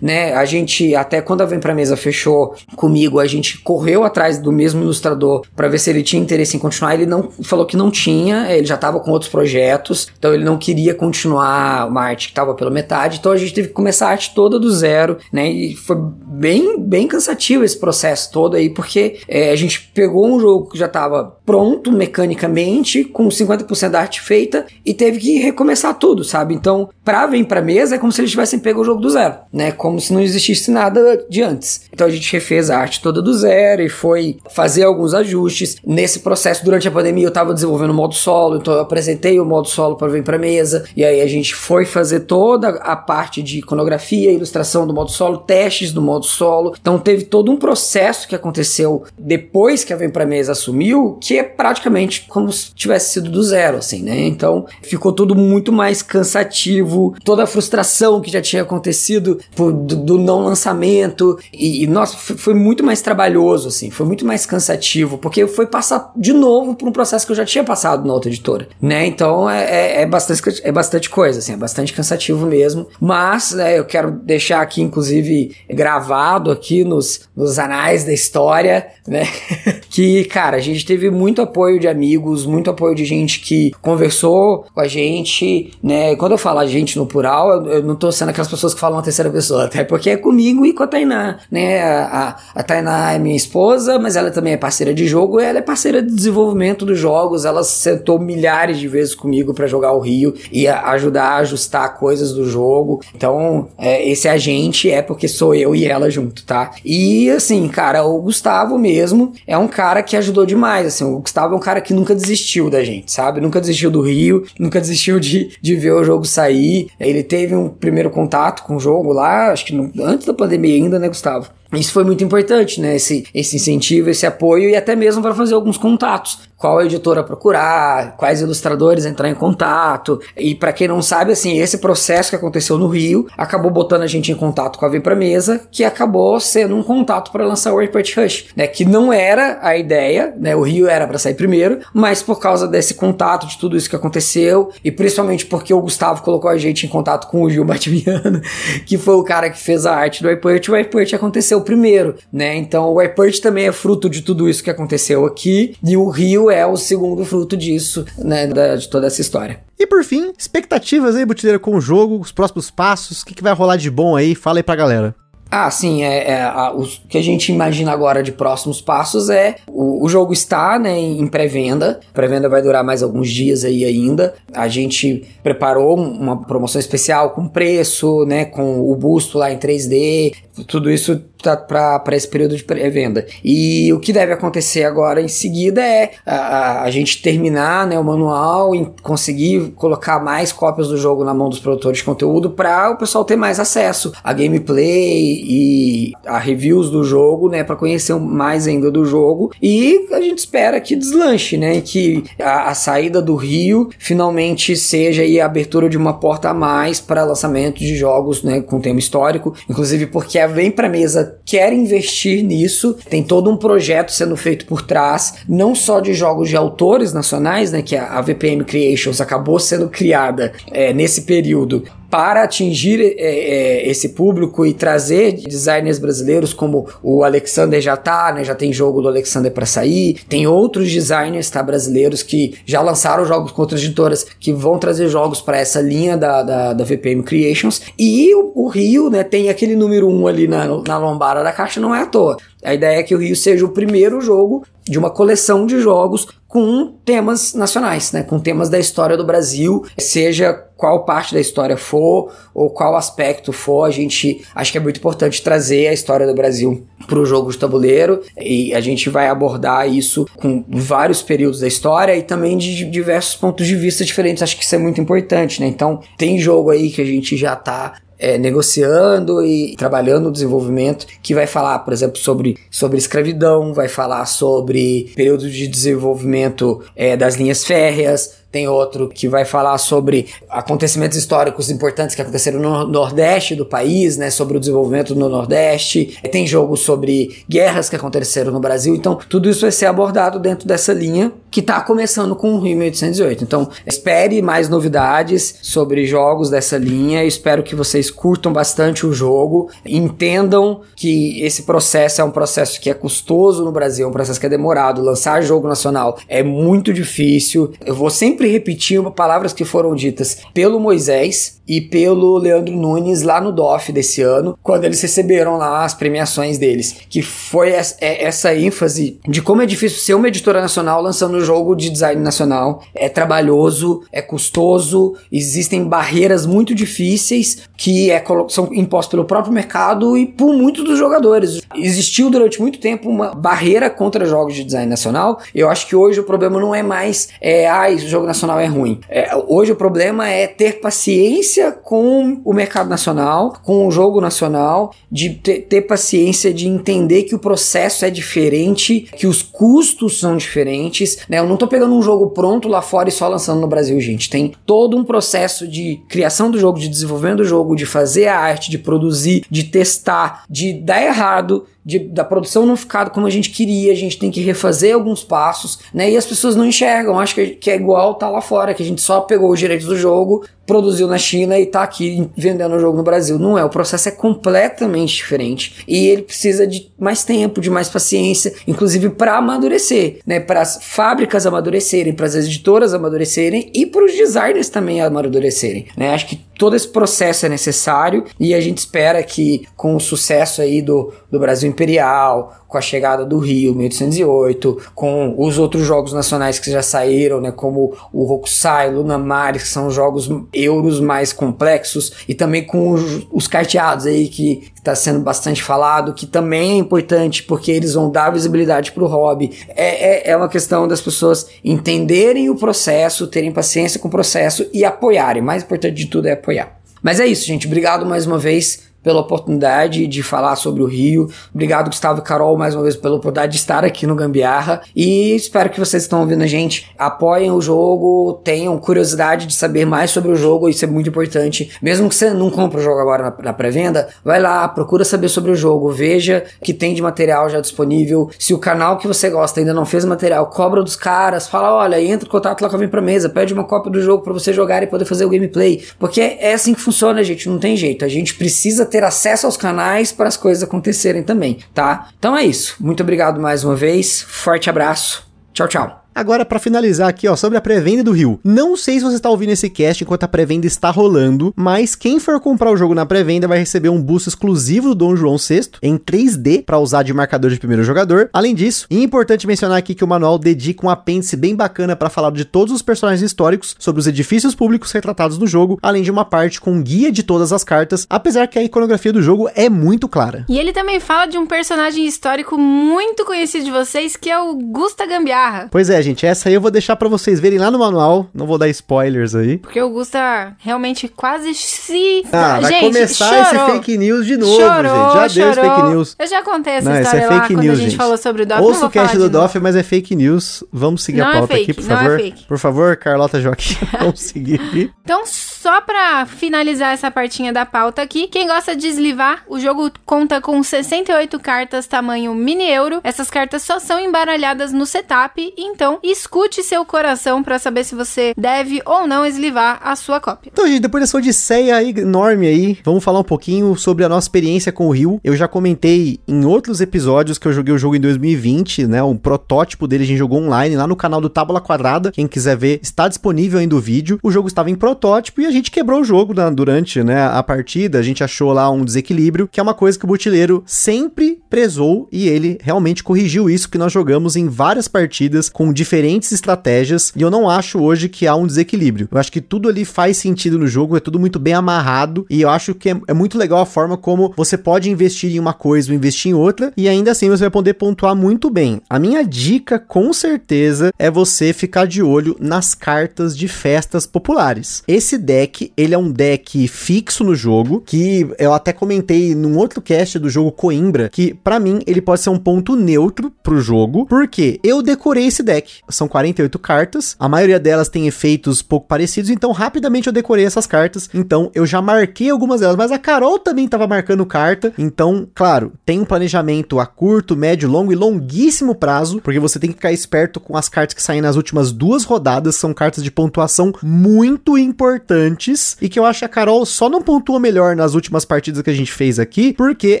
né? A gente até quando a Vem pra Mesa fechou comigo, a gente correu atrás do mesmo ilustrador para ver se ele tinha interesse em continuar. Ele não falou que não tinha, ele já estava com outros projetos, então ele não queria continuar uma arte que estava pela metade, então a gente teve que começar a arte toda do zero, né? E foi bem, bem cansativo esse processo todo aí, porque é, a gente pegou um jogo que já estava pronto mecanicamente, com 50% da arte feita, e teve que recomeçar tudo, sabe? Então, pra vir pra mesa é como se eles tivessem pego o jogo do zero, né? Como se não existisse nada de antes. Então a gente refez a arte toda do zero e foi fazer alguns ajustes. Nesse processo, durante a pandemia, eu tava desenvolvendo o modo solo, então eu apresentei o modo solo para vir pra mesa, e aí a gente foi fazer toda a parte de iconografia, ilustração do modo solo, testes do modo solo. Então teve todo um processo que aconteceu depois que a Vem Pra Mesa assumiu, que é praticamente como se tivesse sido do zero, assim, né? Então ficou tudo muito mais cansativo, toda a frustração que já tinha acontecido por, do, do, não lançamento, e, e nossa, foi muito mais trabalhoso, assim, foi muito mais cansativo, porque foi passar de novo por um processo que eu já tinha passado na outra editora, né? Então é, é, é bastante, é bastante coisa, assim, é bastante cansativo mesmo, mas né, eu quero deixar aqui, inclusive, gravado aqui nos, nos anais da história, né? que, cara, a gente teve muito apoio de amigos, muito apoio de gente que conversou com a gente, né? Quando eu falo a gente no plural, eu, eu não tô sendo aquelas pessoas que falam a terceira pessoa, até porque é comigo e com a Tainá, né? A, a Tainá é minha esposa, mas ela também é parceira de jogo, ela é parceira de desenvolvimento dos jogos, ela sentou milhares de vezes comigo para jogar o Rio e a, ajudar a ajustar coisas do jogo. Então, é, esse agente é porque sou eu e ela junto, tá? E assim, cara, o Gustavo mesmo é um cara que ajudou demais, assim, o Gustavo é um cara que nunca desistiu da gente, sabe? Nunca desistiu do Rio, nunca desistiu de, de ver o jogo sair. Ele teve um primeiro contato com o jogo lá, acho que no, antes da pandemia ainda, né, Gustavo? Isso foi muito importante, né? Esse, esse incentivo, esse apoio e até mesmo para fazer alguns contatos. Qual editora procurar, quais ilustradores entrar em contato. E para quem não sabe, assim, esse processo que aconteceu no Rio acabou botando a gente em contato com a Vem Pra Mesa, que acabou sendo um contato para lançar o Airport Rush, né? Que não era a ideia, né? O Rio era para sair primeiro, mas por causa desse contato, de tudo isso que aconteceu, e principalmente porque o Gustavo colocou a gente em contato com o Gil Batimiano, que foi o cara que fez a arte do Airport, o Airport aconteceu primeiro, né? Então o Airport também é fruto de tudo isso que aconteceu aqui, e o Rio é o segundo fruto disso, né? Da, de toda essa história. E por fim, expectativas aí, Butileira, com o jogo, os próximos passos, o que, que vai rolar de bom aí? Fala aí pra galera. Ah, sim, é, é a, o que a gente imagina agora de próximos passos é o, o jogo está né, em pré-venda. Pré-venda vai durar mais alguns dias aí ainda. A gente preparou uma promoção especial com preço, né, com o busto lá em 3D. Tudo isso para esse período de pré-venda. E o que deve acontecer agora em seguida é a, a, gente terminar né, o manual e conseguir colocar mais cópias do jogo na mão dos produtores de conteúdo para o pessoal ter mais acesso a gameplay e a reviews do jogo, né, para conhecer mais ainda do jogo. E a gente espera que deslanche, né, que a, a saída do Rio finalmente seja a abertura de uma porta a mais para lançamento de jogos, né, com tema histórico, inclusive porque Vem para Mesa quer investir nisso. Tem todo um projeto sendo feito por trás, não só de jogos de autores nacionais, né, que a VPM Creations acabou sendo criada é, nesse período para atingir é, é, esse público e trazer designers brasileiros como o Alexander já tá, né? Já tem jogo do Alexander para sair. Tem outros designers tá, brasileiros que já lançaram jogos com outras editoras que vão trazer jogos para essa linha da, da, da, VPM Creations. E o, o, Rio, né? Tem aquele número 1 um ali na, na lombada da caixa, não é à toa. A ideia é que o Rio seja o primeiro jogo de uma coleção de jogos com temas nacionais, né? Com temas da história do Brasil, seja qual parte da história for ou qual aspecto for, a gente acho que é muito importante trazer a história do Brasil para o jogo de tabuleiro e a gente vai abordar isso com vários períodos da história e também de diversos pontos de vista diferentes. Acho que isso é muito importante, né? Então, tem jogo aí que a gente já tá é, negociando e trabalhando no desenvolvimento, que vai falar, por exemplo, sobre, sobre escravidão, vai falar sobre período de desenvolvimento é, das linhas férreas, tem outro que vai falar sobre acontecimentos históricos importantes que aconteceram no Nordeste do país, né, sobre o desenvolvimento no Nordeste. Tem jogo sobre guerras que aconteceram no Brasil. Então, tudo isso vai ser abordado dentro dessa linha que está começando com o Rio 1808. Então, espere mais novidades sobre jogos dessa linha. espero que vocês curtam bastante o jogo, entendam que esse processo é um processo que é custoso no Brasil, é um processo que é demorado. Lançar jogo nacional é muito difícil. Eu vou sempre sempre repetir palavras que foram ditas pelo Moisés e pelo Leandro Nunes lá no DOF desse ano, quando eles receberam lá as premiações deles, que foi é, essa ênfase de como é difícil ser uma editora nacional lançando um jogo de design nacional. É trabalhoso, é custoso, existem barreiras muito difíceis que é, são impostas pelo próprio mercado e por muitos dos jogadores. Existiu durante muito tempo uma barreira contra jogos de design nacional. Eu acho que hoje o problema não é mais, é, ah, o jogo nacional é ruim. É, hoje o problema é ter paciência com o mercado nacional, com o jogo nacional, de ter, ter paciência de entender que o processo é diferente, que os custos são diferentes. Né? Eu não tô pegando um jogo pronto lá fora e só lançando no Brasil, gente. Tem todo um processo de criação do jogo, de desenvolvimento do jogo, de fazer a arte, de produzir, de testar, de dar errado, de, da produção não ficar como a gente queria, a gente tem que refazer alguns passos, né? E as pessoas não enxergam, acho que, que é igual tá lá fora, que a gente só pegou os direitos do jogo, produziu na China e tá aqui vendendo o jogo no Brasil. Não é, o processo é completamente diferente e ele precisa de mais tempo, de mais paciência, inclusive para amadurecer, né? Para as fábricas amadurecerem, para as editoras amadurecerem e para os designers também amadurecerem, né? Acho que todo esse processo é necessário e a gente espera que com o sucesso aí do, do Brasil Imperial, com a chegada do Rio 1808, com os outros jogos nacionais que já saíram, né, como o Hokusai, Luna Maris, que são jogos euros mais complexos, e também com os, os carteados aí que está sendo bastante falado, que também é importante porque eles vão dar visibilidade para o hobby. É, é, é uma questão das pessoas entenderem o processo, terem paciência com o processo e apoiarem. Mais importante de tudo é apoiar. Mas é isso, gente. Obrigado mais uma vez pela oportunidade de falar sobre o Rio. Obrigado, Gustavo e Carol, mais uma vez pela oportunidade de estar aqui no Gambiarra. E espero que vocês estão ouvindo a gente apoiem o jogo, tenham curiosidade de saber mais sobre o jogo, isso é muito importante. Mesmo que você não compre o jogo agora na, pré-venda, vai lá, procura saber sobre o jogo, veja que tem de material já disponível. Se o canal que você gosta ainda não fez material, cobra dos caras, fala: olha, entra em contato lá com a Vem Pra Mesa, pede uma cópia do jogo para você jogar e poder fazer o gameplay. Porque é assim que funciona, gente, não tem jeito. A gente precisa ter acesso aos canais para as coisas acontecerem também, tá? Então é isso. Muito obrigado mais uma vez. Forte abraço. Tchau, tchau. Agora, para finalizar aqui, ó, sobre a pré-venda do Rio. Não sei se você está ouvindo esse cast enquanto a pré-venda está rolando, mas quem for comprar o jogo na pré-venda vai receber um boost exclusivo do Dom João VI em 3D para usar de marcador de primeiro jogador. Além disso, é importante mencionar aqui que o manual dedica um apêndice bem bacana para falar de todos os personagens históricos, sobre os edifícios públicos retratados no jogo, além de uma parte com guia de todas as cartas, apesar que a iconografia do jogo é muito clara. E ele também fala de um personagem histórico muito conhecido de vocês, que é o Gusta Gambiarra. Pois é, gente, essa aí eu vou deixar para vocês verem lá no manual. Não vou dar spoilers aí. Porque o Gusta realmente quase se. Ah, vai gente, começar chorou. esse fake news de novo, chorou, gente. Já chorou. deu fake news. Eu já contei essa não, história é fake lá news, quando a gente, gente, falou sobre o Doff. Ouça o cast do Doff, mas é fake news. Vamos seguir não a é pauta é fake, aqui, por favor. É por favor, Carlota Joaquim, vamos seguir aqui. Então, só pra finalizar essa partinha da pauta aqui, quem gosta de eslivar, o jogo conta com 68 cartas tamanho mini euro. Essas cartas só são embaralhadas no setup, então escute seu coração para saber se você deve ou não eslivar a sua cópia. Então, gente, depois dessa odisseia enorme aí, vamos falar um pouquinho sobre a nossa experiência com o Rio. Eu já comentei em outros episódios que eu joguei o jogo em 2020, né? Um protótipo dele a gente jogou online lá no canal do Tábula Quadrada. Quem quiser ver, está disponível ainda o vídeo. O jogo estava em protótipo e a gente quebrou o jogo na, durante né, a partida. A gente achou lá um desequilíbrio, que é uma coisa que o Butileiro sempre prezou e ele realmente corrigiu isso que nós jogamos em várias partidas com diferentes estratégias e eu não acho hoje que há um desequilíbrio. Eu acho que tudo ali faz sentido no jogo, é tudo muito bem amarrado e eu acho que é, é muito legal a forma como você pode investir em uma coisa ou investir em outra e ainda assim você vai poder pontuar muito bem. A minha dica com certeza é você ficar de olho nas cartas de festas populares. Esse deck deck, ele é um deck fixo no jogo, que eu até comentei num outro cast do jogo Coimbra, que para mim ele pode ser um ponto neutro pro jogo, porque eu decorei esse deck. São 48 cartas, a maioria delas tem efeitos pouco parecidos, então rapidamente eu decorei essas cartas. Então eu já marquei algumas delas, mas a Carol também tava marcando carta. Então, claro, tem um planejamento a curto, médio, longo e longuíssimo prazo, porque você tem que ficar esperto com as cartas que saem nas últimas duas rodadas, são cartas de pontuação muito importantes e que eu acho que a Carol só não pontua melhor nas últimas partidas que a gente fez aqui, porque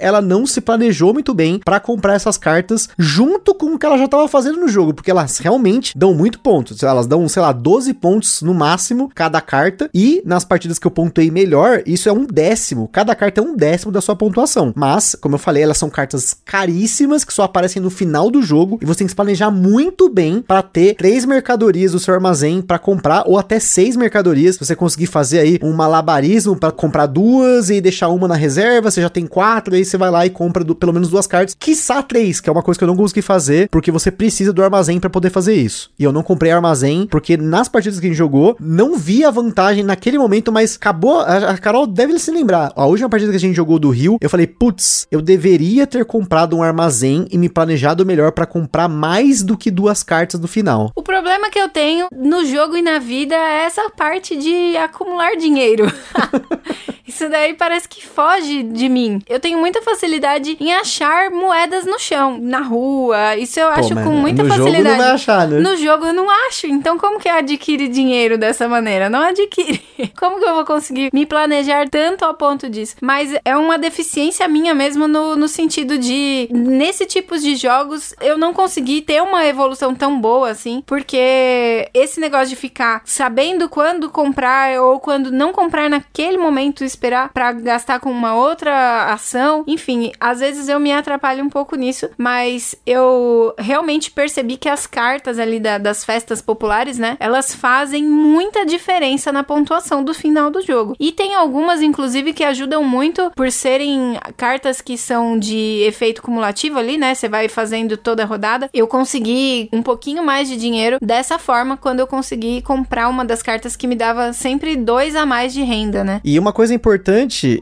ela não se planejou muito bem para comprar essas cartas junto com o que ela já tava fazendo no jogo, porque elas realmente dão muito pontos. Elas dão, sei lá, 12 pontos no máximo cada carta e nas partidas que eu pontuei melhor, isso é um décimo. Cada carta é um décimo da sua pontuação. Mas, como eu falei, elas são cartas caríssimas que só aparecem no final do jogo e você tem que se planejar muito bem para ter três mercadorias do seu armazém para comprar ou até seis mercadorias. Se você conseguir fazer aí um malabarismo para comprar duas e deixar uma na reserva, você já tem quatro, aí você vai lá e compra do, pelo menos duas cartas, quiçá três, que é uma coisa que eu não consegui fazer porque você precisa do armazém para poder fazer isso. E eu não comprei armazém porque nas partidas que a gente jogou, não vi a vantagem naquele momento, mas acabou. A, a Carol deve se lembrar. A última partida que a gente jogou do Rio, eu falei, putz, eu deveria ter comprado um armazém e me planejado melhor para comprar mais do que duas cartas no final. O problema que eu tenho no jogo e na vida é essa parte de dinheiro. Isso daí parece que foge de mim. Eu tenho muita facilidade em achar moedas no chão, na rua. Isso eu Pô, acho com muita no facilidade. jogo não vai achar, né? No jogo eu não acho. Então como que adquire dinheiro dessa maneira? Não adquire. Como que eu vou conseguir me planejar tanto ao ponto disso? Mas é uma deficiência minha mesmo no, no sentido de nesse tipo de jogos eu não consegui ter uma evolução tão boa assim, porque esse negócio de ficar sabendo quando comprar ou quando não comprar naquele momento esperar para gastar com uma outra ação. Enfim, às vezes eu me atrapalho um pouco nisso, mas eu realmente percebi que as cartas ali da, das festas populares, né, elas fazem muita diferença na pontuação do final do jogo. E tem algumas, inclusive, que ajudam muito por serem cartas que são de efeito cumulativo ali, né? Você vai fazendo toda a rodada. Eu consegui um pouquinho mais de dinheiro dessa forma quando eu consegui comprar uma das cartas que me dava sempre dois a mais de renda, né? E uma coisa importante,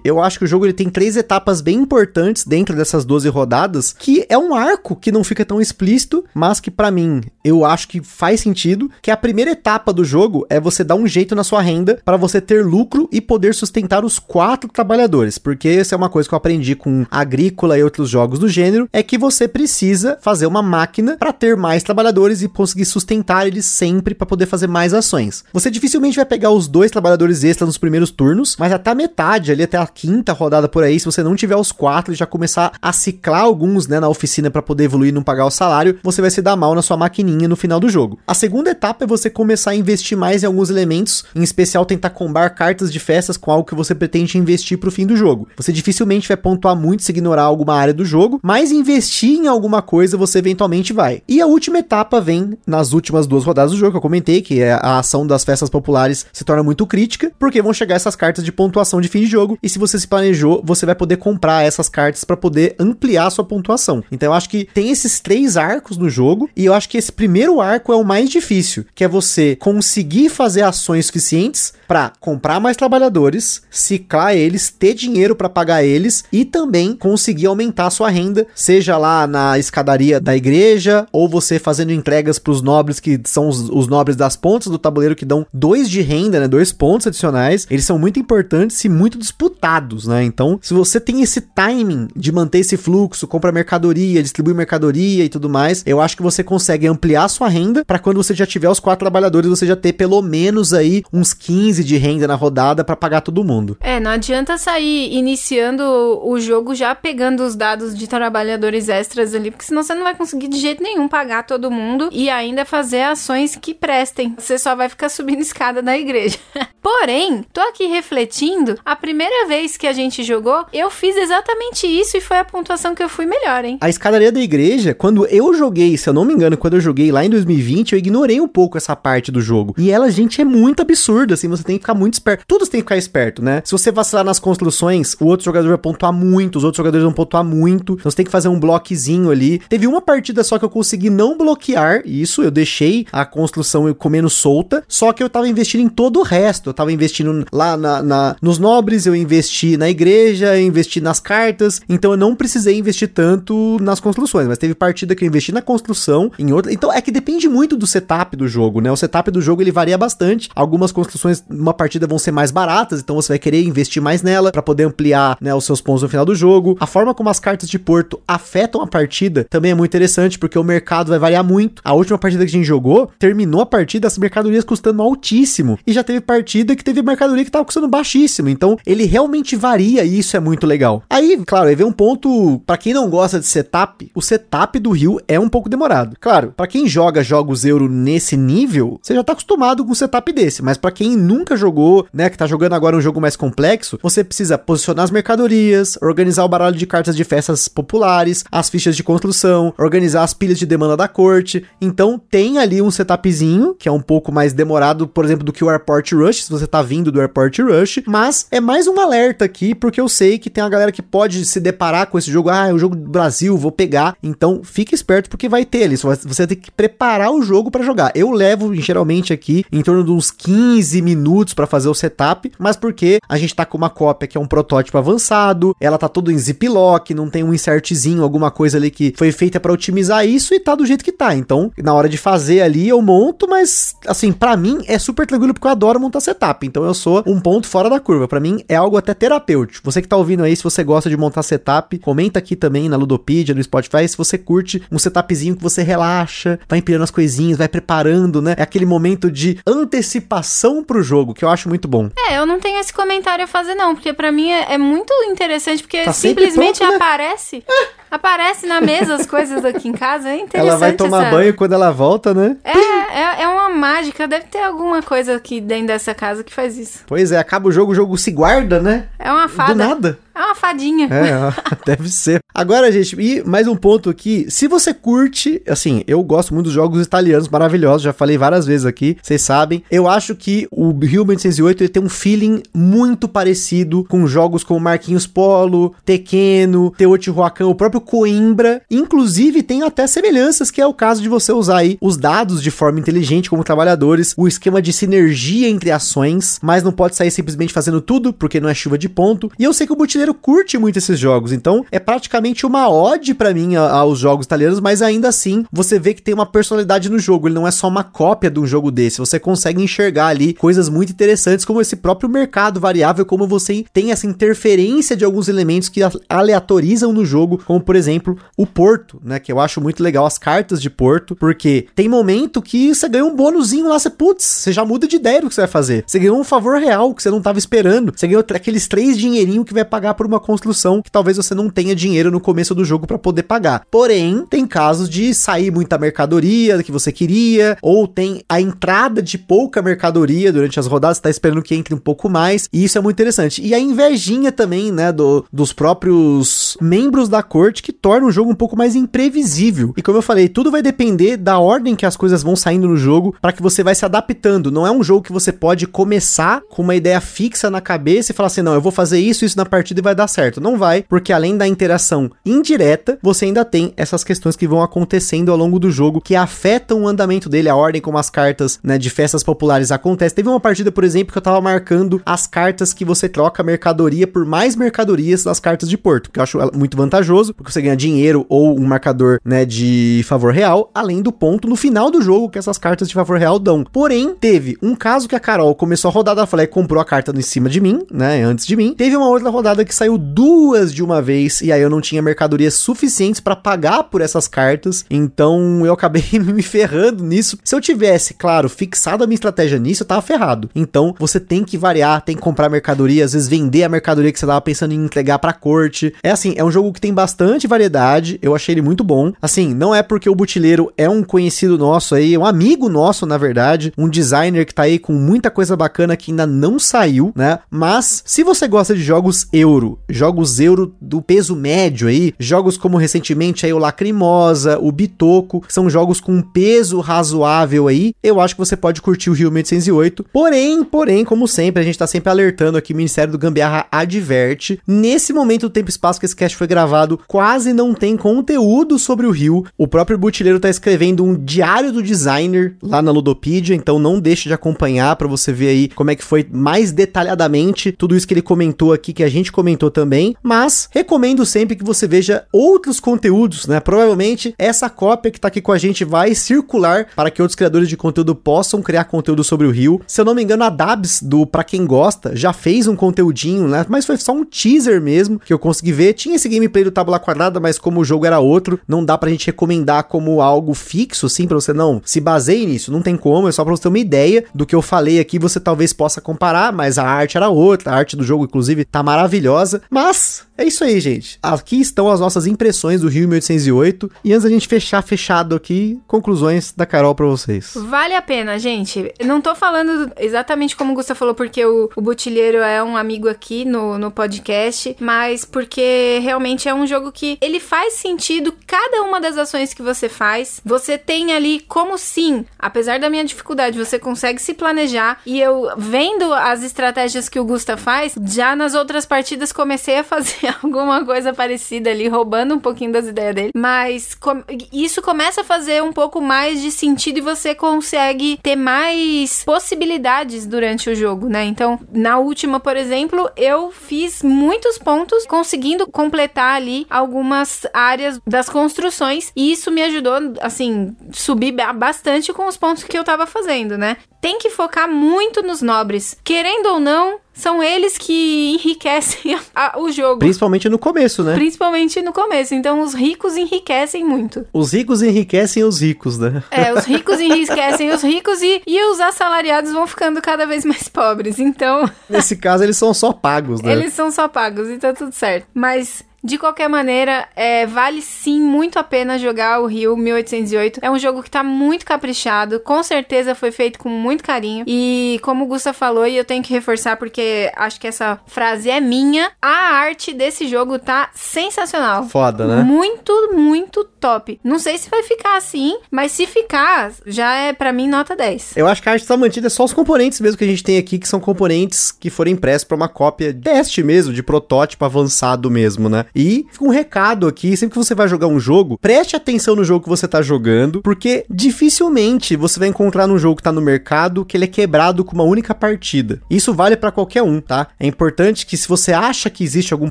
eu acho que o jogo ele tem três etapas bem importantes dentro dessas 12 rodadas, que é um arco que não fica tão explícito, mas que para mim eu acho que faz sentido, que a primeira etapa do jogo é você dar um jeito na sua renda para você ter lucro e poder sustentar os quatro trabalhadores, porque essa é uma coisa que eu aprendi com Agrícola e outros jogos do gênero, é que você precisa fazer uma máquina para ter mais trabalhadores e conseguir sustentar eles sempre para poder fazer mais ações. Você dificilmente vai pegar os dois trabalhadores extras nos primeiros turnos, mas até a metade, ali até a quinta rodada por aí, se você não tiver os quatro e já começar a ciclar alguns, né, na oficina para poder evoluir e não pagar o salário, você vai se dar mal na sua maquininha no final do jogo. A segunda etapa é você começar a investir mais em alguns elementos, em especial tentar combar cartas de festas com algo que você pretende investir pro fim do jogo. Você dificilmente vai pontuar muito se ignorar alguma área do jogo, mas investir em alguma coisa você eventualmente vai. E a última etapa vem nas últimas duas rodadas do jogo que eu comentei, que é a ação das festas populares se torna muito crítica, porque vão chegar essas cartas de pontuação de fim de jogo, e se você se planejou, você vai poder comprar essas cartas para poder ampliar sua pontuação. Então eu acho que tem esses três arcos no jogo, e eu acho que esse primeiro arco é o mais difícil, que é você conseguir fazer ações suficientes para comprar mais trabalhadores, ciclar eles, ter dinheiro para pagar eles e também conseguir aumentar sua renda, seja lá na escadaria da igreja ou você fazendo entregas para os nobres que são os, os, nobres das pontas do tabuleiro que dão dois de renda, né, dois pontos adicionais. Eles são muito importantes e muito disputados, né? Então, se você tem esse timing de manter esse fluxo, compra mercadoria, distribui mercadoria e tudo mais, eu acho que você consegue ampliar sua renda para quando você já tiver os quatro trabalhadores, você já ter pelo menos aí uns 15 de renda na rodada para pagar todo mundo. É, não adianta sair iniciando o jogo já pegando os dados de trabalhadores extras ali, porque senão você não vai conseguir de jeito nenhum pagar todo mundo e ainda fazer ações que prestem. Você só vai ficar subindo escada da igreja. Porém, tô aqui refletindo, a primeira vez que a gente jogou, eu fiz exatamente isso e foi a pontuação que eu fui melhor, hein? A escadaria da igreja, quando eu joguei, se eu não me engano, quando eu joguei lá em 2020, eu ignorei um pouco essa parte do jogo. E ela, gente, é muito absurda, assim, você tem que ficar muito esperto. Todos têm que ficar esperto, né? Se você vacilar nas construções, o outro jogador vai pontuar muito, os outros jogadores vão pontuar muito. Então você tem que fazer um bloquezinho ali. Teve uma partida só que eu consegui não bloquear isso, eu deixei a construção comendo solta, só que eu tava investindo em todo o resto. Eu tava investindo lá na, na nos nobres, eu investi na igreja, eu investi nas cartas, então eu não precisei investir tanto nas construções, mas teve partida que eu investi na construção, em outra. Então é que depende muito do setup do jogo, né? O setup do jogo ele varia bastante. Algumas construções numa partida vão ser mais baratas, então você vai querer investir mais nela para poder ampliar, né, os seus pontos no final do jogo. A forma como as cartas de Porto afetam a partida também é muito interessante, porque o mercado vai variar muito. A última partida que a gente jogou, terminou a partida as mercadorias custando altíssimo. E já teve partida que teve mercadoria que tava custando baixíssimo. Então, ele realmente varia e isso é muito legal. Aí, claro, aí vem um ponto, para quem não gosta de setup, o setup do Rio é um pouco demorado. Claro, para quem joga jogos euro nesse nível, você já tá acostumado com um setup desse, mas para quem nunca jogou, né, que tá jogando agora um jogo mais complexo, você precisa posicionar as mercadorias, organizar o baralho de cartas de festas populares, as fichas de construção, organizar as pilhas de demanda da corte. Então, tem ali um setupzinho que é um pouco mais demorado, por exemplo, do que o Airport Rush, se você tá vindo do Airport Rush, mas é mais um alerta aqui, porque eu sei que tem a galera que pode se deparar com esse jogo, ah, é o jogo do Brasil, vou pegar. Então, fique esperto porque vai ter ali, você tem que preparar o jogo para jogar. Eu levo geralmente aqui em torno de uns 15 minutos para fazer o setup, mas porque a gente tá com uma cópia que é um protótipo avançado, ela tá todo em ziplock, não tem um insertzinho, alguma coisa ali que foi feita para otimizar isso e tá do jeito que tá. Então, na hora de fazer ali, eu monto, mas assim, para mim é super tranquilo porque eu adoro montar setup. Então eu sou um ponto fora da curva. Para mim é algo até terapêutico. Você que tá ouvindo aí, se você gosta de montar setup, comenta aqui também na Ludopedia, no Spotify, se você curte um setupzinho que você relaxa, vai empilhando as coisinhas, vai preparando, né? É aquele momento de antecipação pro jogo que eu acho muito bom. É, eu não tenho esse comentário a fazer não, porque para mim é, é, muito interessante porque tá simplesmente pronto, né? aparece. Aparece na mesa as coisas aqui em casa, é interessante. Ela vai tomar essa... banho quando ela volta, né? É, é, é, uma mágica, deve ter alguma coisa aqui dentro dessa casa que faz isso. Pois é, acaba o jogo, o jogo se guarda, né? É uma fada. Do nada. É uma fadinha. É, deve ser. Agora, gente, e mais um ponto aqui. Se você curte, assim, eu gosto muito dos jogos italianos maravilhosos, já falei várias vezes aqui, vocês sabem. Eu acho que o Rio 1808 ele tem um feeling muito parecido com jogos como Marquinhos Polo, Tequeno, Teotihuacan, o próprio Coimbra. Inclusive, tem até semelhanças, que é o caso de você usar aí os dados de forma inteligente como trabalhadores, o esquema de sinergia entre ações, mas não pode sair simplesmente fazendo tudo, porque não é chuva de ponto. E eu sei que o Butileiro curte muito esses jogos, então é praticamente uma ode para mim aos jogos italianos, mas ainda assim você vê que tem uma personalidade no jogo, ele não é só uma cópia de um jogo desse, você consegue enxergar ali coisas muito interessantes, como esse próprio mercado variável, como você tem essa interferência de alguns elementos que aleatorizam no jogo, como por exemplo o Porto, né, que eu acho muito legal as cartas de Porto, porque tem momento que você ganha um bônusinho lá, você, putz, você já muda de ideia do que você vai fazer, você ganhou um favor real que você não tava esperando, você ganhou aqueles três dinheirinho que vai pagar por uma construção que talvez você não tenha dinheiro no começo do jogo para poder pagar. Porém, tem casos de sair muita mercadoria que você queria, ou tem a entrada de pouca mercadoria durante as rodadas, você tá esperando que entre um pouco mais, e isso é muito interessante. E a invejinha também, né, do, dos próprios membros da corte que torna o jogo um pouco mais imprevisível. E como eu falei, tudo vai depender da ordem que as coisas vão saindo no jogo para que você vai se adaptando. Não é um jogo que você pode começar com uma ideia fixa na cabeça e falar assim: não, eu vou fazer isso, isso na partida e vai dar certo. Não vai, porque além da interação indireta, você ainda tem essas questões que vão acontecendo ao longo do jogo que afetam o andamento dele, a ordem como as cartas, né, de festas populares acontecem. Teve uma partida, por exemplo, que eu tava marcando as cartas que você troca mercadoria por mais mercadorias das cartas de Porto, que eu acho muito vantajoso, porque você ganha dinheiro ou um marcador, né, de favor real, além do ponto no final do jogo que essas cartas de favor real dão. Porém, teve um caso que a Carol começou a rodada, ela falou, comprou a carta em cima de mim, né, antes de mim. Teve uma outra rodada que saiu duas de uma vez e aí eu não tinha mercadorias suficientes para pagar por essas cartas, então eu acabei me ferrando nisso. Se eu tivesse, claro, fixado a minha estratégia nisso, eu tava ferrado. Então você tem que variar, tem que comprar mercadoria, às vezes vender a mercadoria que você tava pensando em entregar pra corte. É assim, é um jogo que tem bastante variedade, eu achei ele muito bom. Assim, não é porque o Butileiro é um conhecido nosso aí, um amigo nosso, na verdade, um designer que tá aí com muita coisa bacana que ainda não saiu, né? Mas se você gosta de jogos euro, jogos euro do peso médio aí, jogos como recentemente aí o Lacrimosa, o Bitoco, são jogos com peso razoável aí, eu acho que você pode curtir o Rio 1808. Porém, porém, como sempre, a gente tá sempre alertando aqui, o Ministério do Gambiarra adverte. Nesse momento do tempo e espaço que esse cast foi gravado, quase quase não tem conteúdo sobre o Rio. O próprio Butileiro tá escrevendo um diário do designer lá na Ludopedia, então não deixe de acompanhar para você ver aí como é que foi mais detalhadamente tudo isso que ele comentou aqui, que a gente comentou também. Mas recomendo sempre que você veja outros conteúdos, né? Provavelmente essa cópia que tá aqui com a gente vai circular para que outros criadores de conteúdo possam criar conteúdo sobre o Rio. Se eu não me engano, a Dabs do Pra Quem Gosta já fez um conteúdinho, né? Mas foi só um teaser mesmo que eu consegui ver. Tinha esse gameplay do Tabula nada, mas como o jogo era outro, não dá pra gente recomendar como algo fixo, assim, pra você não se baseie nisso. Não tem como, é só pra você ter uma ideia do que eu falei aqui. Você talvez possa comparar, mas a arte era outra. A arte do jogo, inclusive, tá maravilhosa. Mas é isso aí, gente. Aqui estão as nossas impressões do Rio 1808. E antes da gente fechar fechado aqui, conclusões da Carol pra vocês. Vale a pena, gente. Não tô falando exatamente como o Gustavo falou, porque o, o Botilheiro é um amigo aqui no, no podcast, mas porque realmente é um jogo que ele faz sentido cada uma das ações que você faz. Você tem ali como sim, apesar da minha dificuldade, você consegue se planejar. E eu vendo as estratégias que o Gusta faz, já nas outras partidas comecei a fazer alguma coisa parecida ali, roubando um pouquinho das ideias dele. Mas com, isso começa a fazer um pouco mais de sentido e você consegue ter mais possibilidades durante o jogo, né? Então, na última, por exemplo, eu fiz muitos pontos conseguindo completar ali algumas áreas das construções e isso me ajudou, assim, subir bastante com os pontos que eu tava fazendo, né? Tem que focar muito nos nobres. Querendo ou não, são eles que enriquecem a, o jogo. Principalmente no começo, né? Principalmente no começo. Então os ricos enriquecem muito. Os ricos enriquecem os ricos, né? É, os ricos enriquecem os ricos e, e os assalariados vão ficando cada vez mais pobres. Então. Nesse caso, eles são só pagos, né? Eles são só pagos, então tudo certo. Mas de qualquer maneira, é, vale sim muito a pena jogar o Rio 1808. É um jogo que tá muito caprichado, com certeza foi feito com muito carinho. E como o Gusta falou, e eu tenho que reforçar porque acho que essa frase é minha, a arte desse jogo tá sensacional. Foda, né? Muito, muito top. Não sei se vai ficar assim, mas se ficar, já é para mim nota 10. Eu acho que a arte tá mantida, é só os componentes mesmo que a gente tem aqui, que são componentes que foram impressos para uma cópia teste mesmo, de protótipo avançado mesmo, né? E fica um recado aqui, sempre que você vai jogar um jogo, preste atenção no jogo que você tá jogando, porque dificilmente você vai encontrar num jogo que tá no mercado que ele é quebrado com uma única partida. Isso vale para qualquer um, tá? É importante que se você acha que existe algum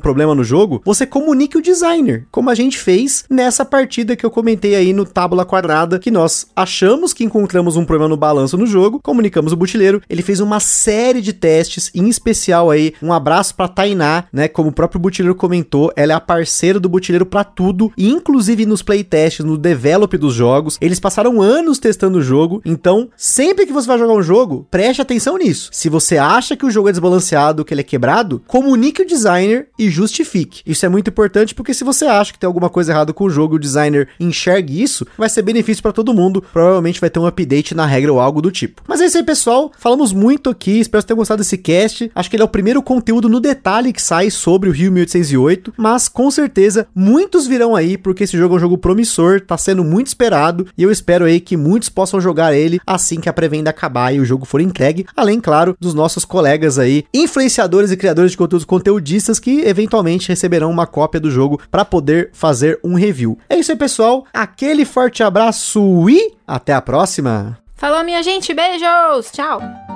problema no jogo, você comunique o designer, como a gente fez nessa partida que eu comentei aí no Tábula Quadrada, que nós achamos que encontramos um problema no balanço no jogo, comunicamos o butileiro, ele fez uma série de testes, em especial aí, um abraço para Tainá, né, como o próprio butileiro comentou, ela é a parceira do Butileiro para tudo, inclusive nos playtests, no develop dos jogos. Eles passaram anos testando o jogo, então sempre que você vai jogar um jogo, preste atenção nisso. Se você acha que o jogo é desbalanceado, que ele é quebrado, comunique o designer e justifique. Isso é muito importante porque se você acha que tem alguma coisa errada com o jogo e o designer enxergue isso, vai ser benefício para todo mundo. Provavelmente vai ter um update na regra ou algo do tipo. Mas é isso aí, pessoal. Falamos muito aqui, espero que tenham gostado desse cast. Acho que ele é o primeiro conteúdo no detalhe que sai sobre o Rio 1808, mas com certeza muitos virão aí, porque esse jogo é um jogo promissor, tá sendo muito esperado, e eu espero aí que muitos possam jogar ele assim que a pré-venda acabar e o jogo for entregue, além, claro, dos nossos colegas aí, influenciadores e criadores de conteúdos conteudistas que eventualmente receberão uma cópia do jogo para poder fazer um review. É isso aí, pessoal. Aquele forte abraço e até a próxima. Falou, minha gente. Beijos. Tchau.